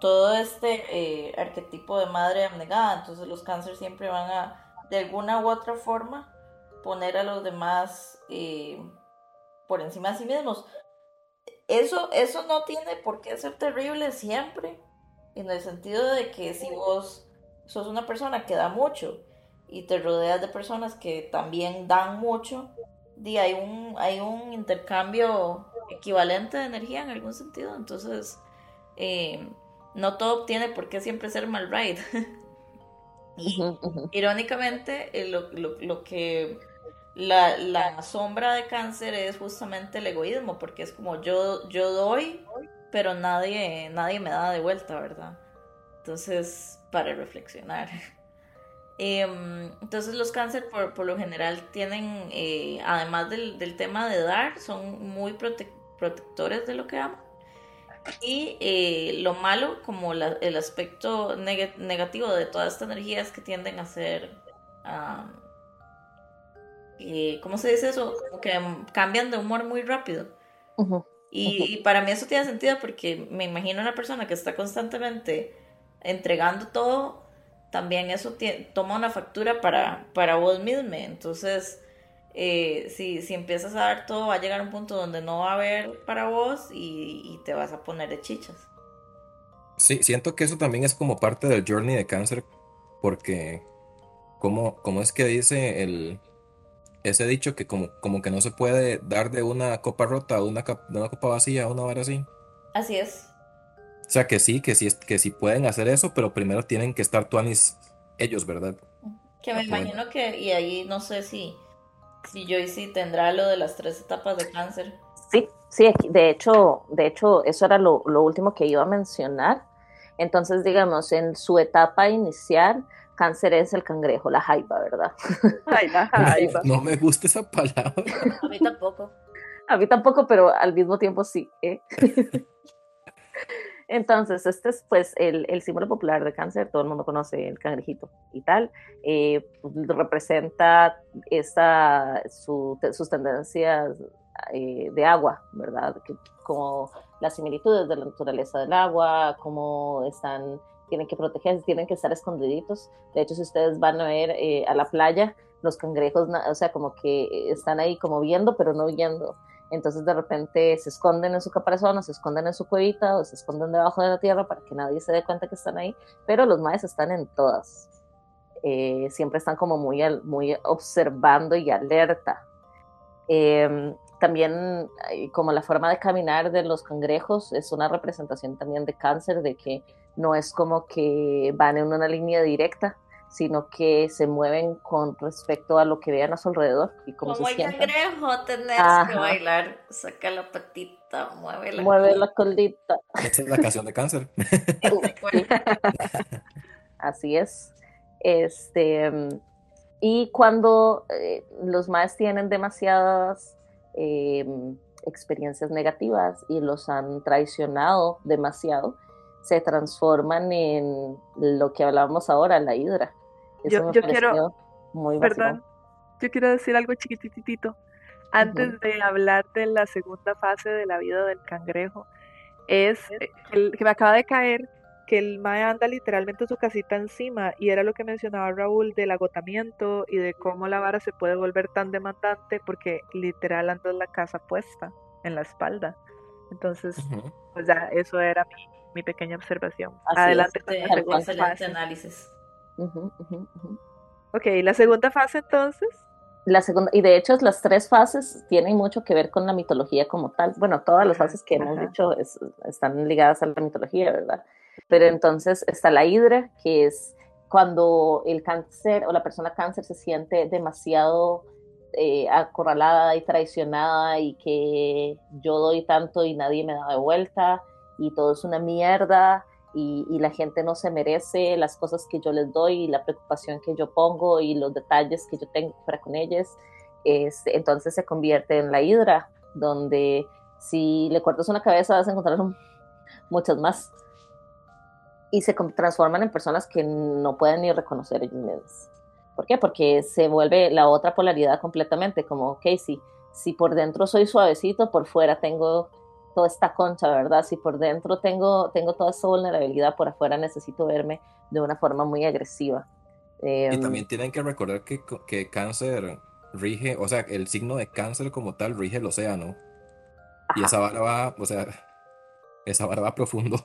todo este eh, arquetipo de madre abnegada. Entonces los cánceres siempre van a, de alguna u otra forma, poner a los demás por encima de sí mismos. Eso, eso no tiene por qué ser terrible siempre, en el sentido de que si vos sos una persona que da mucho y te rodeas de personas que también dan mucho, hay un, hay un intercambio equivalente de energía en algún sentido. Entonces, eh, no todo tiene por qué siempre ser mal ride. y irónicamente, eh, lo, lo- lo que la, sombra de cáncer es justamente el egoísmo, porque es como yo, yo doy, pero nadie, nadie me da de vuelta, ¿verdad? Entonces, para reflexionar. Em, entonces los cáncer por, por lo general tienen, eh, además del, tema de dar, son muy prote- protectores de lo que aman. Y eh, lo malo, como la- el aspecto neg- negativo de todas estas energías que tienden a ser, ah, eh, ¿cómo se dice eso? Como que cambian de humor muy rápido. Y, y para mí eso tiene sentido porque me imagino una persona que está constantemente entregando todo, también eso toma una factura para, para vos mismo. Entonces, eh, si, si empiezas a dar todo, va a llegar un punto donde no va a haber para vos y, y te vas a poner de chichas. Sí, siento que eso también es como parte del journey de cáncer, porque como, como es que dice el, ese dicho que como, como que no se puede dar de una copa rota a una, de una copa vacía a una vara así. Así es. O sea que sí, que sí, que sí pueden hacer eso, pero primero tienen que estar tuanis ellos, ¿verdad? Que me imagino que, y ahí no sé si, si Joyce tendrá lo de las tres etapas de cáncer. Sí, sí, de hecho, de hecho, eso era lo, lo último que iba a mencionar. Entonces, digamos, en su etapa inicial, cáncer es el cangrejo, la jaiba, ¿verdad? Ay, la jaiba. No, me gusta esa palabra. A mí tampoco. A mí tampoco, pero al mismo tiempo sí. ¿eh? Entonces, este es pues el, el, símbolo popular de cáncer, todo el mundo conoce el cangrejito y tal, eh, representa esta, su, sus tendencias eh, de agua, ¿verdad? Que, como las similitudes de la naturaleza del agua, cómo están, tienen que protegerse, tienen que estar escondiditos. De hecho, si ustedes van a ver eh, a la playa, los cangrejos, o sea, como que están ahí como viendo, pero no viendo entonces de repente se esconden en su caparazón o se esconden en su cuevita o se esconden debajo de la tierra para que nadie se dé cuenta que están ahí, pero los maes están en todas. Eh, siempre están como muy, muy observando y alerta. Em, también como la forma de caminar de los cangrejos es una representación también de cáncer, de que no es como que van en una línea directa, sino que se mueven con respecto a lo que vean a su alrededor y cómo Como se el sientan. cangrejo, tenés Ajá. que bailar, saca la patita, mueve la Mueve colita. la colita. Esa es la canción de cáncer. Así es. Este, y cuando eh, los maes tienen demasiadas eh, experiencias negativas y los han traicionado demasiado, se transforman en lo que hablábamos ahora, la hidra. Eso Yo- me yo quiero- muy Perdón, yo quiero decir algo chiquititito. Antes de hablar de la segunda fase de la vida del cangrejo, es el, que me acaba de caer que el mae anda literalmente su casita encima y era lo que mencionaba Raúl del agotamiento y de cómo la vara se puede volver tan demandante porque literal anda la casa puesta en la espalda. Entonces, pues ya eso era mi, mi pequeña observación. Así Adelante es, con la análisis. Ujú. Ok, la segunda fase entonces. La segunda, y de hecho las tres fases tienen mucho que ver con la mitología como tal. Bueno, todas las fases que hemos ajá. dicho es- están ligadas a la mitología, ¿verdad? Pero entonces está la hidra, que es cuando el cáncer o la persona cáncer se siente demasiado eh, acorralada y traicionada y que yo doy tanto y nadie me da de vuelta y todo es una mierda y, y la gente no se merece las cosas que yo les doy y la preocupación que yo pongo y los detalles que yo tengo para con ellos. Es, entonces se convierte en la hidra, donde si le cortas una cabeza vas a encontrar muchas más y se transforman en personas que no pueden ni reconocer ellos mismos. ¿Por qué? Porque se vuelve la otra polaridad completamente, como, ok, si, si por dentro soy suavecito, por fuera tengo toda esta concha, ¿verdad? Si por dentro tengo, tengo toda esa vulnerabilidad, por afuera necesito verme de una forma muy agresiva. Y Em, también tienen que recordar que, que cáncer rige, o sea, el signo de cáncer como tal rige el océano. Y esa vara va, o sea, esa vara va profundo.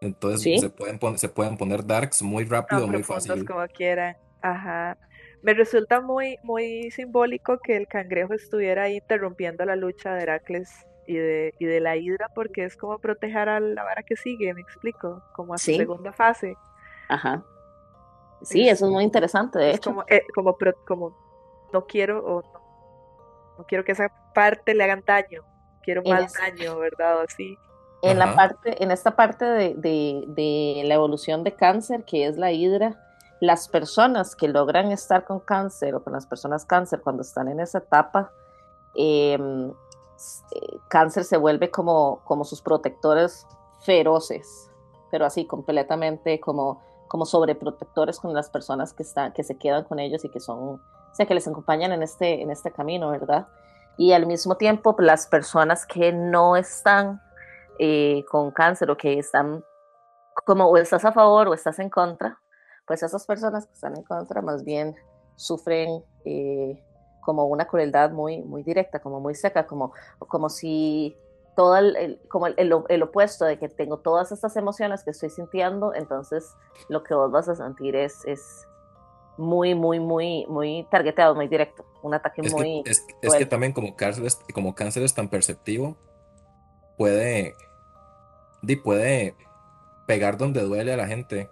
Entonces Sí. se pueden, pon- se pueden poner darks muy rápido, muy profundos fácil. como quieran. Ajá. Me resulta muy, muy simbólico que el cangrejo estuviera ahí interrumpiendo la lucha de Heracles y de, y de la hidra, porque es como proteger a la vara que sigue, me explico, como a su Sí. segunda fase. ajá. Sí, eso es muy interesante, de Es hecho. como, eh, como, pro- como no quiero o no, no quiero que esa parte le hagan daño, quiero En más daño, ¿verdad? O así. En la parte, en esta parte de, de- de la evolución de cáncer, que es la hidra, las personas que logran estar con cáncer o con las personas cáncer cuando están en esa etapa, s- eh, cáncer se vuelve como, como sus protectores feroces, pero así completamente como, como sobreprotectores con las personas que, están, que se quedan con ellos y que son, o sea, que les acompañan en este, en este camino, ¿verdad? Y al mismo tiempo, las personas que no están eh, con cáncer o que están como o estás a favor o estás en contra, pues esas personas que están en contra más bien sufren eh, como una crueldad muy, muy directa, como muy seca, como, como si todo el, el- como el, el, el opuesto de que tengo todas estas emociones que estoy sintiendo, entonces lo que vos vas a sentir es, es muy, muy, muy, muy targeteado, muy directo. Un ataque Es muy... que, es, es que también como cáncer es, como cáncer es tan perceptivo, puede, puede pegar donde duele a la gente,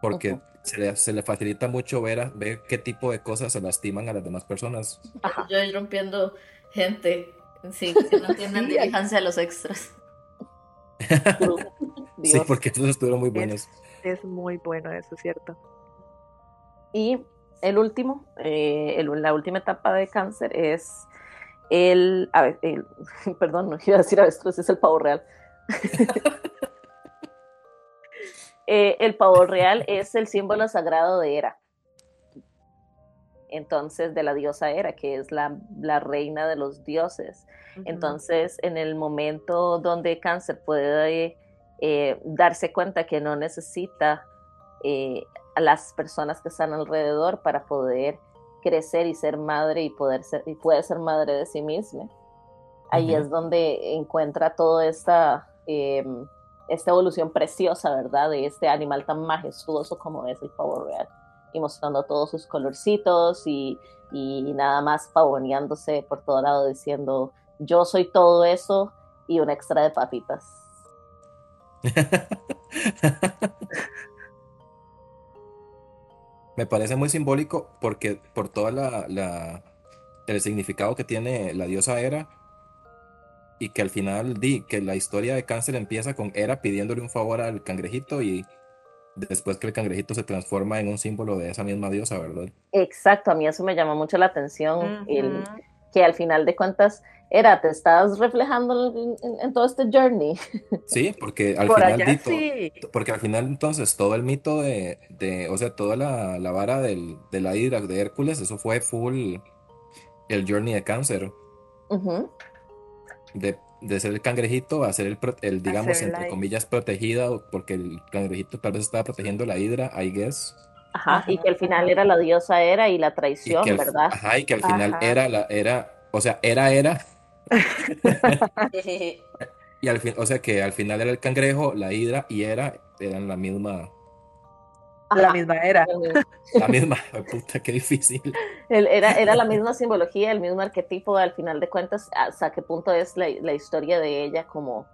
porque. Se le, se le facilita mucho ver, a- ver qué tipo de cosas se lastiman a las demás personas. Ajá. Yo ir rompiendo gente. Sí, que no entienden Sí, diligencia a los extras. Sí, porque esos estuvieron muy buenos. Es muy bueno, eso es cierto. Y el último, eh, el- la última etapa de cáncer es el, a ver, el- perdón, no iba a decir avestruz, es el pavo real. Eh, el pavo real es el símbolo sagrado de Hera. Entonces, de la diosa Hera, que es la, la reina de los dioses. Entonces, en el momento donde cáncer puede eh, darse cuenta que no necesita eh, a las personas que están alrededor para poder crecer y ser madre y poder ser y puede ser madre de sí misma. Ahí es donde encuentra toda esta eh, esta evolución preciosa, ¿verdad? De este animal tan majestuoso como es el pavo real y mostrando todos sus colorcitos y, y nada más pavoneándose por todo lado diciendo yo soy todo eso y un extra de papitas. Me parece muy simbólico porque por toda la, el significado que tiene la diosa Hera y que al final di que la historia de cáncer empieza con Hera pidiéndole un favor al cangrejito y después que el cangrejito se transforma en un símbolo de esa misma diosa, ¿verdad? Exacto, a mí eso me llamó mucho la atención, el, Ujú. que al final de cuentas era, te estás reflejando en, en- en todo este journey. Sí, porque al Por final allá di to- sí. porque al final entonces todo el mito de, de o sea, toda la, la vara del, de la hidra de Hércules, eso fue full el journey de cáncer. Ujú, de, de ser el cangrejito a ser el, pro- el digamos, entre comillas, protegida, o- porque el cangrejito tal vez estaba protegiendo la hidra, I guess, Ajá, y que al final era la diosa era y la traición, al, ¿verdad? ajá, y que al final Ajá. era la, era, o sea, era, era, y al fin, o sea, que al final era el cangrejo, la hidra y era, eran la misma, La misma era. la misma, puta, qué difícil. el- Era, era la misma simbología, el mismo arquetipo, al final de cuentas, hasta qué punto es la, la historia de ella como,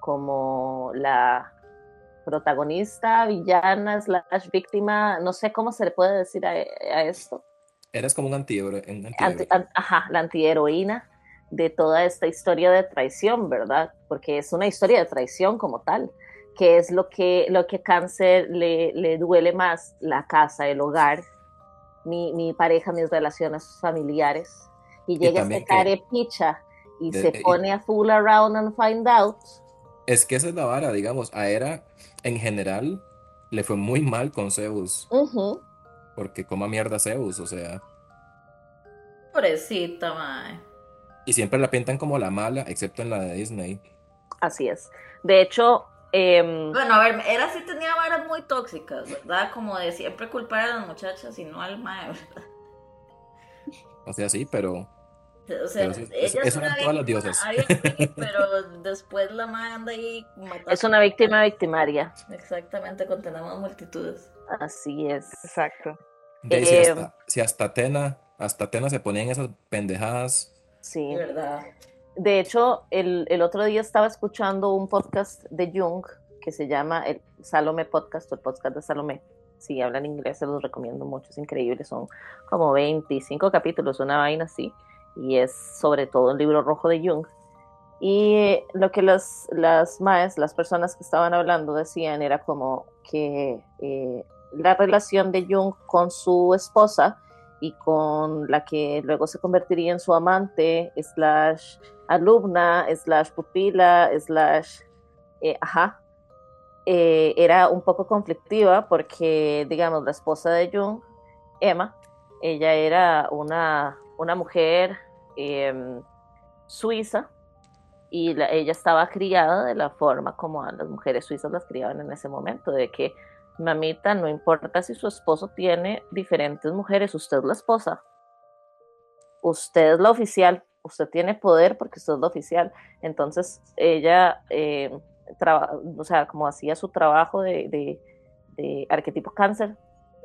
como la protagonista, villana, slash víctima, no sé cómo se le puede decir a, a esto. Eres como un antihéroe, un Anti- antihéroe. an- ajá, la antiheroína de toda esta historia de traición, ¿verdad? Porque es una historia de traición como tal, que es lo que, lo que cáncer le, le duele más, la casa, el hogar, mi, mi pareja, mis relaciones familiares. Y llega también este carepicha y de- se y- pone a fool around and find out. Es que esa es la vara, digamos, a Hera en general le fue muy mal con Zeus, Ujú. porque coma mierda Zeus, o sea, Pobrecita, mae. y siempre la pintan como la mala, excepto en la de Disney. Así es. De hecho, em, Bueno, a ver, era sí tenía varas muy tóxicas, ¿verdad? Como de siempre culpar a las muchachas y no al mae, ¿verdad? O sea, sí, pero O sea, Pero eso- ella eso- es una todas las diosas. sí, pero después la mae anda ahí matando. es una víctima victimaria. Exactamente, contenemos multitudes. Así es. Exacto. de si hasta, si hasta Atena, hasta Atena se ponían esas pendejadas. Sí. Verdad. De hecho, el, el otro día estaba escuchando un podcast de Jung que se llama el Salome Podcast o el podcast de Salomé. Si hablan inglés, se los recomiendo mucho, es increíble. Son como 25 capítulos, una vaina así. Y es sobre todo un libro rojo de Jung. Y lo que las, las las personas que estaban hablando, decían era como que eh, la relación de Jung con su esposa y con la que luego se convertiría en su amante, slash alumna, slash pupila, slash, eh, ajá, eh, era un poco conflictiva porque, digamos, la esposa de Jung, Emma, ella era una, una mujer eh, suiza y la- ella estaba criada de la forma como a las mujeres suizas las criaban en ese momento, de que mamita, no importa si su esposo tiene diferentes mujeres, usted es la esposa, usted es la oficial, usted tiene poder porque usted es la oficial. Entonces ella, eh, traba- o sea, como hacía su trabajo de, de, arquetipo cáncer,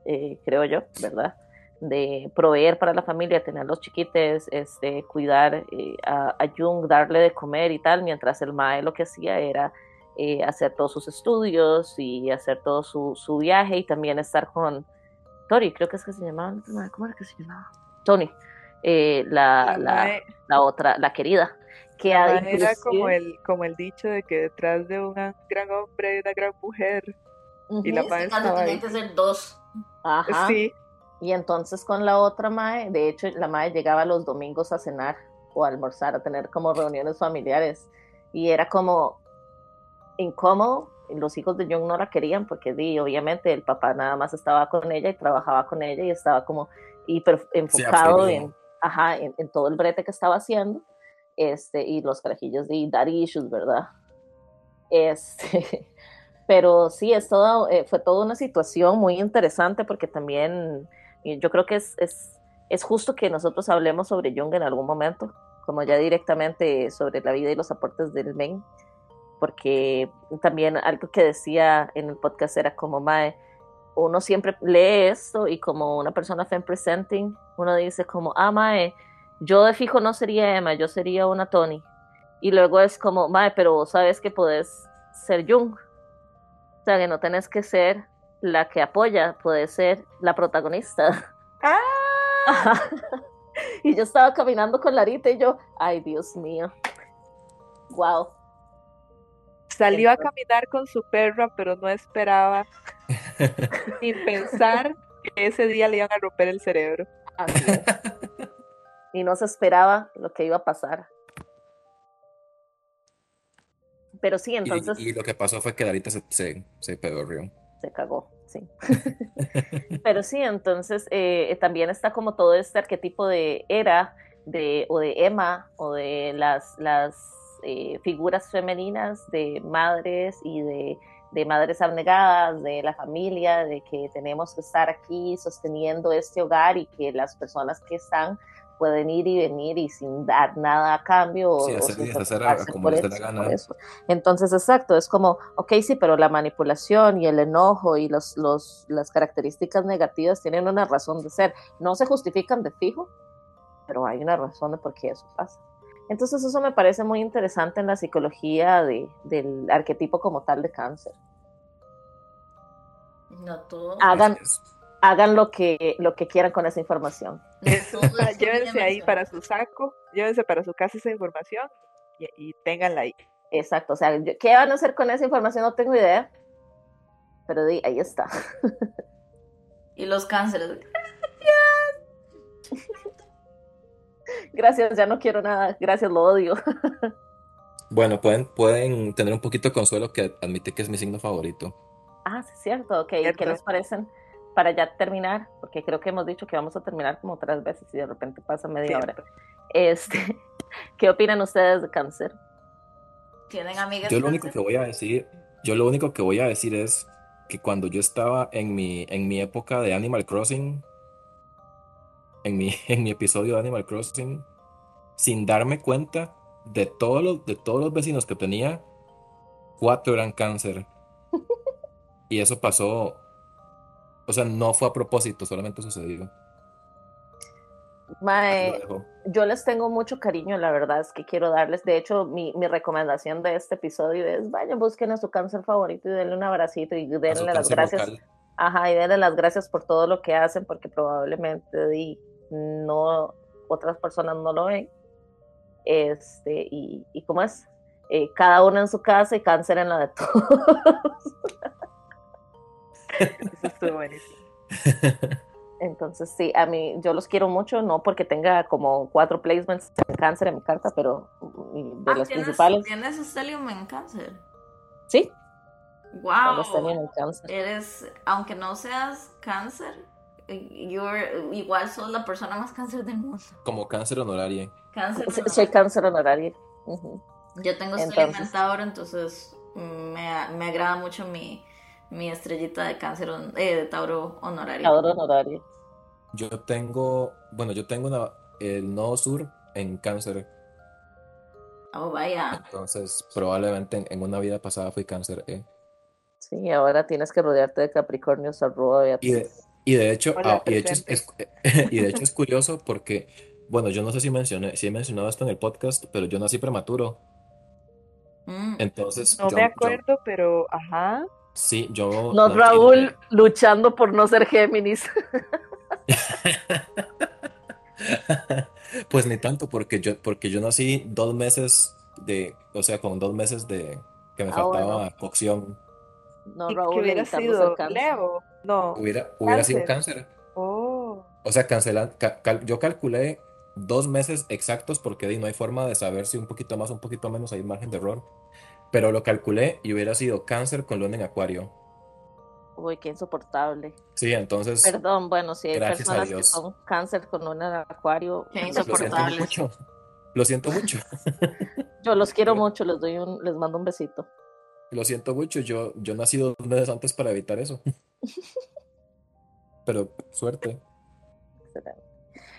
eh, creo yo, ¿verdad? De proveer para la familia, tener los chiquites, este, cuidar eh, a, Jung, darle de comer y tal, mientras el Mae lo que hacía era eh, hacer todos sus estudios y hacer todo su, su, viaje y también estar con Tori, creo que es que se llamaba, ¿cómo era que se llamaba? Tony, eh, la, la, la, la, otra, la querida. Que la era como el, como el dicho de que detrás de un gran hombre hay una gran mujer. Uh -huh. Y la madre estaba ahí. que ser dos. Ajá. Sí. Y entonces con la otra mae, de hecho la mae llegaba los domingos a cenar o a almorzar, a tener como reuniones familiares. Y era como incómodo. Los hijos de Jung no la querían porque di, obviamente el papá nada más estaba con ella y trabajaba con ella y estaba como hiper enfocado sí, en, ajá, en, en, todo el brete que estaba haciendo. Este, y los carajillos de dar issues, ¿verdad? Este, pero sí, es todo, eh, fue toda una situación muy interesante porque también yo creo que es, es, es, justo que nosotros hablemos sobre Jung en algún momento, como ya directamente sobre la vida y los aportes del men, porque también algo que decía en el podcast era como, Mae, uno siempre lee esto y como una persona fan presenting, uno dice como, ah, Mae, yo de fijo no sería Emma, yo sería una Tony. Y luego es como, Mae, pero sabes que podés ser Jung. O sea, que no tenés que ser la que apoya, puede ser la protagonista. ¡Ah! y yo estaba caminando con Larita y yo, ay, Dios mío. Wow. Salió a caminar con su perra, pero no esperaba sin pensar que ese día le iban a romper el cerebro. Así es. y no se esperaba lo que iba a pasar. Pero sí, entonces. Y, y lo que pasó fue que Darita se, se, se pedorrió. Se cagó, sí. Pero sí, entonces eh, también está como todo este arquetipo de era, de, o de Emma, o de las, las eh, figuras femeninas de madres y de, de madres abnegadas, de la familia, de que tenemos que estar aquí sosteniendo este hogar y que las personas que están pueden ir y venir y sin dar nada a cambio. Sí, o, hacer, o y hacer a, como les dé la gana. Entonces, exacto, es como, ok, sí, pero la manipulación y el enojo y los, los, las características negativas tienen una razón de ser. No se justifican de fijo, pero hay una razón de por qué eso pasa. Entonces, eso me parece muy interesante en la psicología de, del arquetipo como tal de cáncer. No todo. Hagan, hagan lo que, lo que quieran con esa información. llévense ahí para su saco, llévense para su casa esa información y, y ténganla ahí. Exacto, o sea, ¿qué van a hacer con esa información? No tengo idea, pero di, ahí está. y los cánceres. Gracias, ya no quiero nada, gracias, lo odio. Bueno, pueden, pueden tener un poquito de consuelo que admite que es mi signo favorito. Ah, sí, es cierto, ok, ¿qué les parecen? para ya terminar, porque creo que hemos dicho que vamos a terminar como tres veces y de repente pasa media hora. Este, ¿Qué opinan ustedes de cáncer? ¿Tienen amigas? Yo lo único que voy a decir, yo lo único que voy a decir es que cuando yo estaba en mi, en mi época de Animal Crossing, en mi, en mi episodio de Animal Crossing, sin darme cuenta de todos los, de todos los vecinos que tenía, cuatro eran cáncer. Y eso pasó o sea, no fue a propósito, solamente sucedió. Mae, yo les tengo mucho cariño, la verdad es que quiero darles, de hecho, mi, mi recomendación de este episodio es, vayan, busquen a su cáncer favorito y denle un abracito y denle las gracias. Ajá, y denle las gracias por todo lo que hacen, porque probablemente y no, otras personas no lo ven. Este, y, y cómo es, eh, cada uno en su casa y cáncer en la de todos. Eso estuvo buenísimo. Entonces, sí, a mí, yo los quiero mucho, no porque tenga como cuatro placements en cáncer en mi carta, pero de ah, los ¿tienes, principales. ¿Tienes Stellium en cáncer? Sí. Wow. En cáncer. Eres, aunque no seas cáncer, you're, igual sos la persona más cáncer del mundo. Como cáncer honorario. Cáncer honorario. Soy cáncer honorario. Uh -huh. Yo tengo Stellium en Tauro, entonces me, me agrada mucho mi mi estrellita de cáncer eh, de Tauro honorario. Tauro honorario. Yo tengo, bueno, yo tengo una, el nodo sur en cáncer. Oh, vaya. Entonces, probablemente en, en una vida pasada fui cáncer. Eh. Sí, ahora tienes que rodearte de Capricornio, Arroba, y de, Y de hecho, Hola, ah, y de hecho es, presente. es- y de hecho es curioso porque, bueno, yo no sé si mencioné, si he mencionado esto en el podcast, pero yo nací prematuro. Mm. Entonces, No yo, me yo, acuerdo, pero ajá. sí, yo No, Raúl luchando por no ser Géminis. pues ni tanto, porque yo, porque yo nací dos meses de, o sea, con dos meses de que me Ah, bueno. faltaba cocción, No, ¿Y que Raúl hubiera sido. Leo? No. hubiera, hubiera sido Cáncer. cáncer. Oh. O sea, cancelan, ca- cal- yo calculé dos meses exactos porque di, no hay forma de saber si un poquito más o un poquito menos hay margen de error. Pero lo calculé y hubiera sido cáncer con luna en acuario. Uy, qué insoportable. Sí, entonces Perdón, bueno, si hay Gracias a personas que Dios. son cáncer con un acuario, Qué lo siento insoportables. mucho. Lo siento mucho. yo los quiero Pero- mucho, les doy un, les mando un besito. Lo siento mucho. Yo, yo nací dos meses antes para evitar eso. Pero suerte.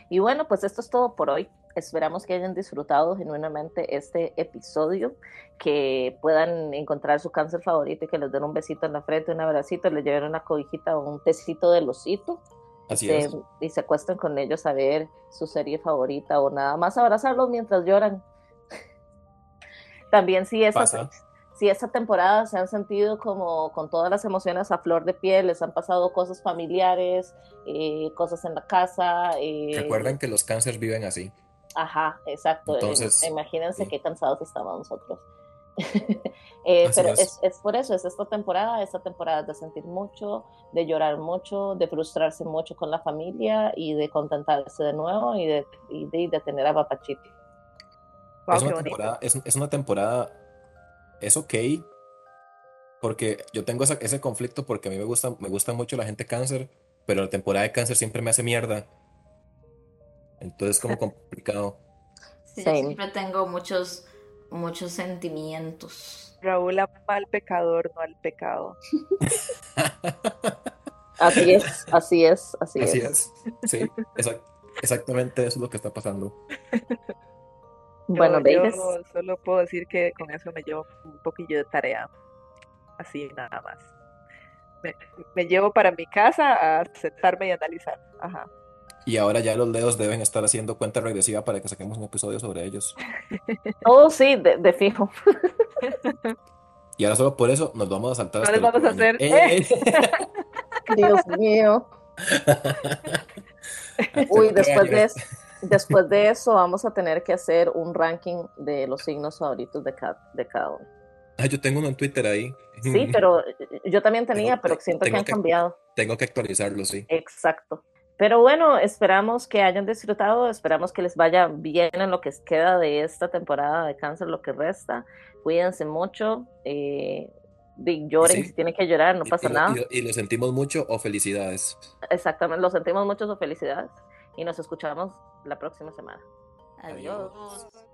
Y bueno, pues esto es todo por hoy. Esperamos que hayan disfrutado genuinamente este episodio, que puedan encontrar su cáncer favorito y que les den un besito en la frente, un abracito, les lleven una cobijita o un tecito del osito Así se- es. y se acuesten con ellos a ver su serie favorita o nada más abrazarlos mientras lloran. También si Pasa. Si esta temporada se han sentido como con todas las emociones a flor de piel, les han pasado cosas familiares, eh, cosas en la casa. eh, Recuerden que los cánceres viven así. Ajá, exacto. Entonces, Eh, Imagínense sí. qué cansados estamos nosotros. Eh, pero es. es. Es, por eso, es esta temporada, esta temporada de sentir mucho, de llorar mucho, de frustrarse mucho con la familia y de contentarse de nuevo y de, y de, y de tener a papachito. Wow, es una temporada, es, es una temporada, es ok, porque yo tengo esa- ese conflicto porque a mí me gusta, me gusta mucho la gente cáncer, pero la temporada de cáncer siempre me hace mierda. Entonces es como complicado. Sí, siempre tengo muchos, muchos sentimientos. Raúl ama al pecador, no al pecado. Así es, así es, así, Así es. es. Sí, exact- exactamente eso es lo que está pasando. Bueno, yo, yo solo puedo decir que con eso me llevo un poquillo de tarea. Así nada más. Me, me llevo para mi casa a sentarme y analizar. Ajá. Y ahora ya los leos deben estar haciendo cuenta regresiva para que saquemos un episodio sobre ellos. oh sí, de, de fijo. Y ahora solo por eso nos vamos a saltar No les vamos a hacer- ¡Eh! Dios mío. Uy, después de, es- después de eso vamos a tener que hacer un ranking de los signos favoritos de cada, de cada uno. Ah, yo tengo uno en Twitter ahí. Sí, pero yo también tenía, Tengo- pero siento que han que- cambiado. Tengo que actualizarlo, sí. Exacto. Pero bueno, esperamos que hayan disfrutado, esperamos que les vaya bien en lo que queda de esta temporada de cáncer, lo que resta. Cuídense mucho, eh, lloren Sí. si tienen que llorar, no Y- pasa y, lo- nada. y lo- y lo sentimos mucho o felicidades. Exactamente, lo sentimos mucho, su felicidades y nos escuchamos la próxima semana. Adiós. Adiós.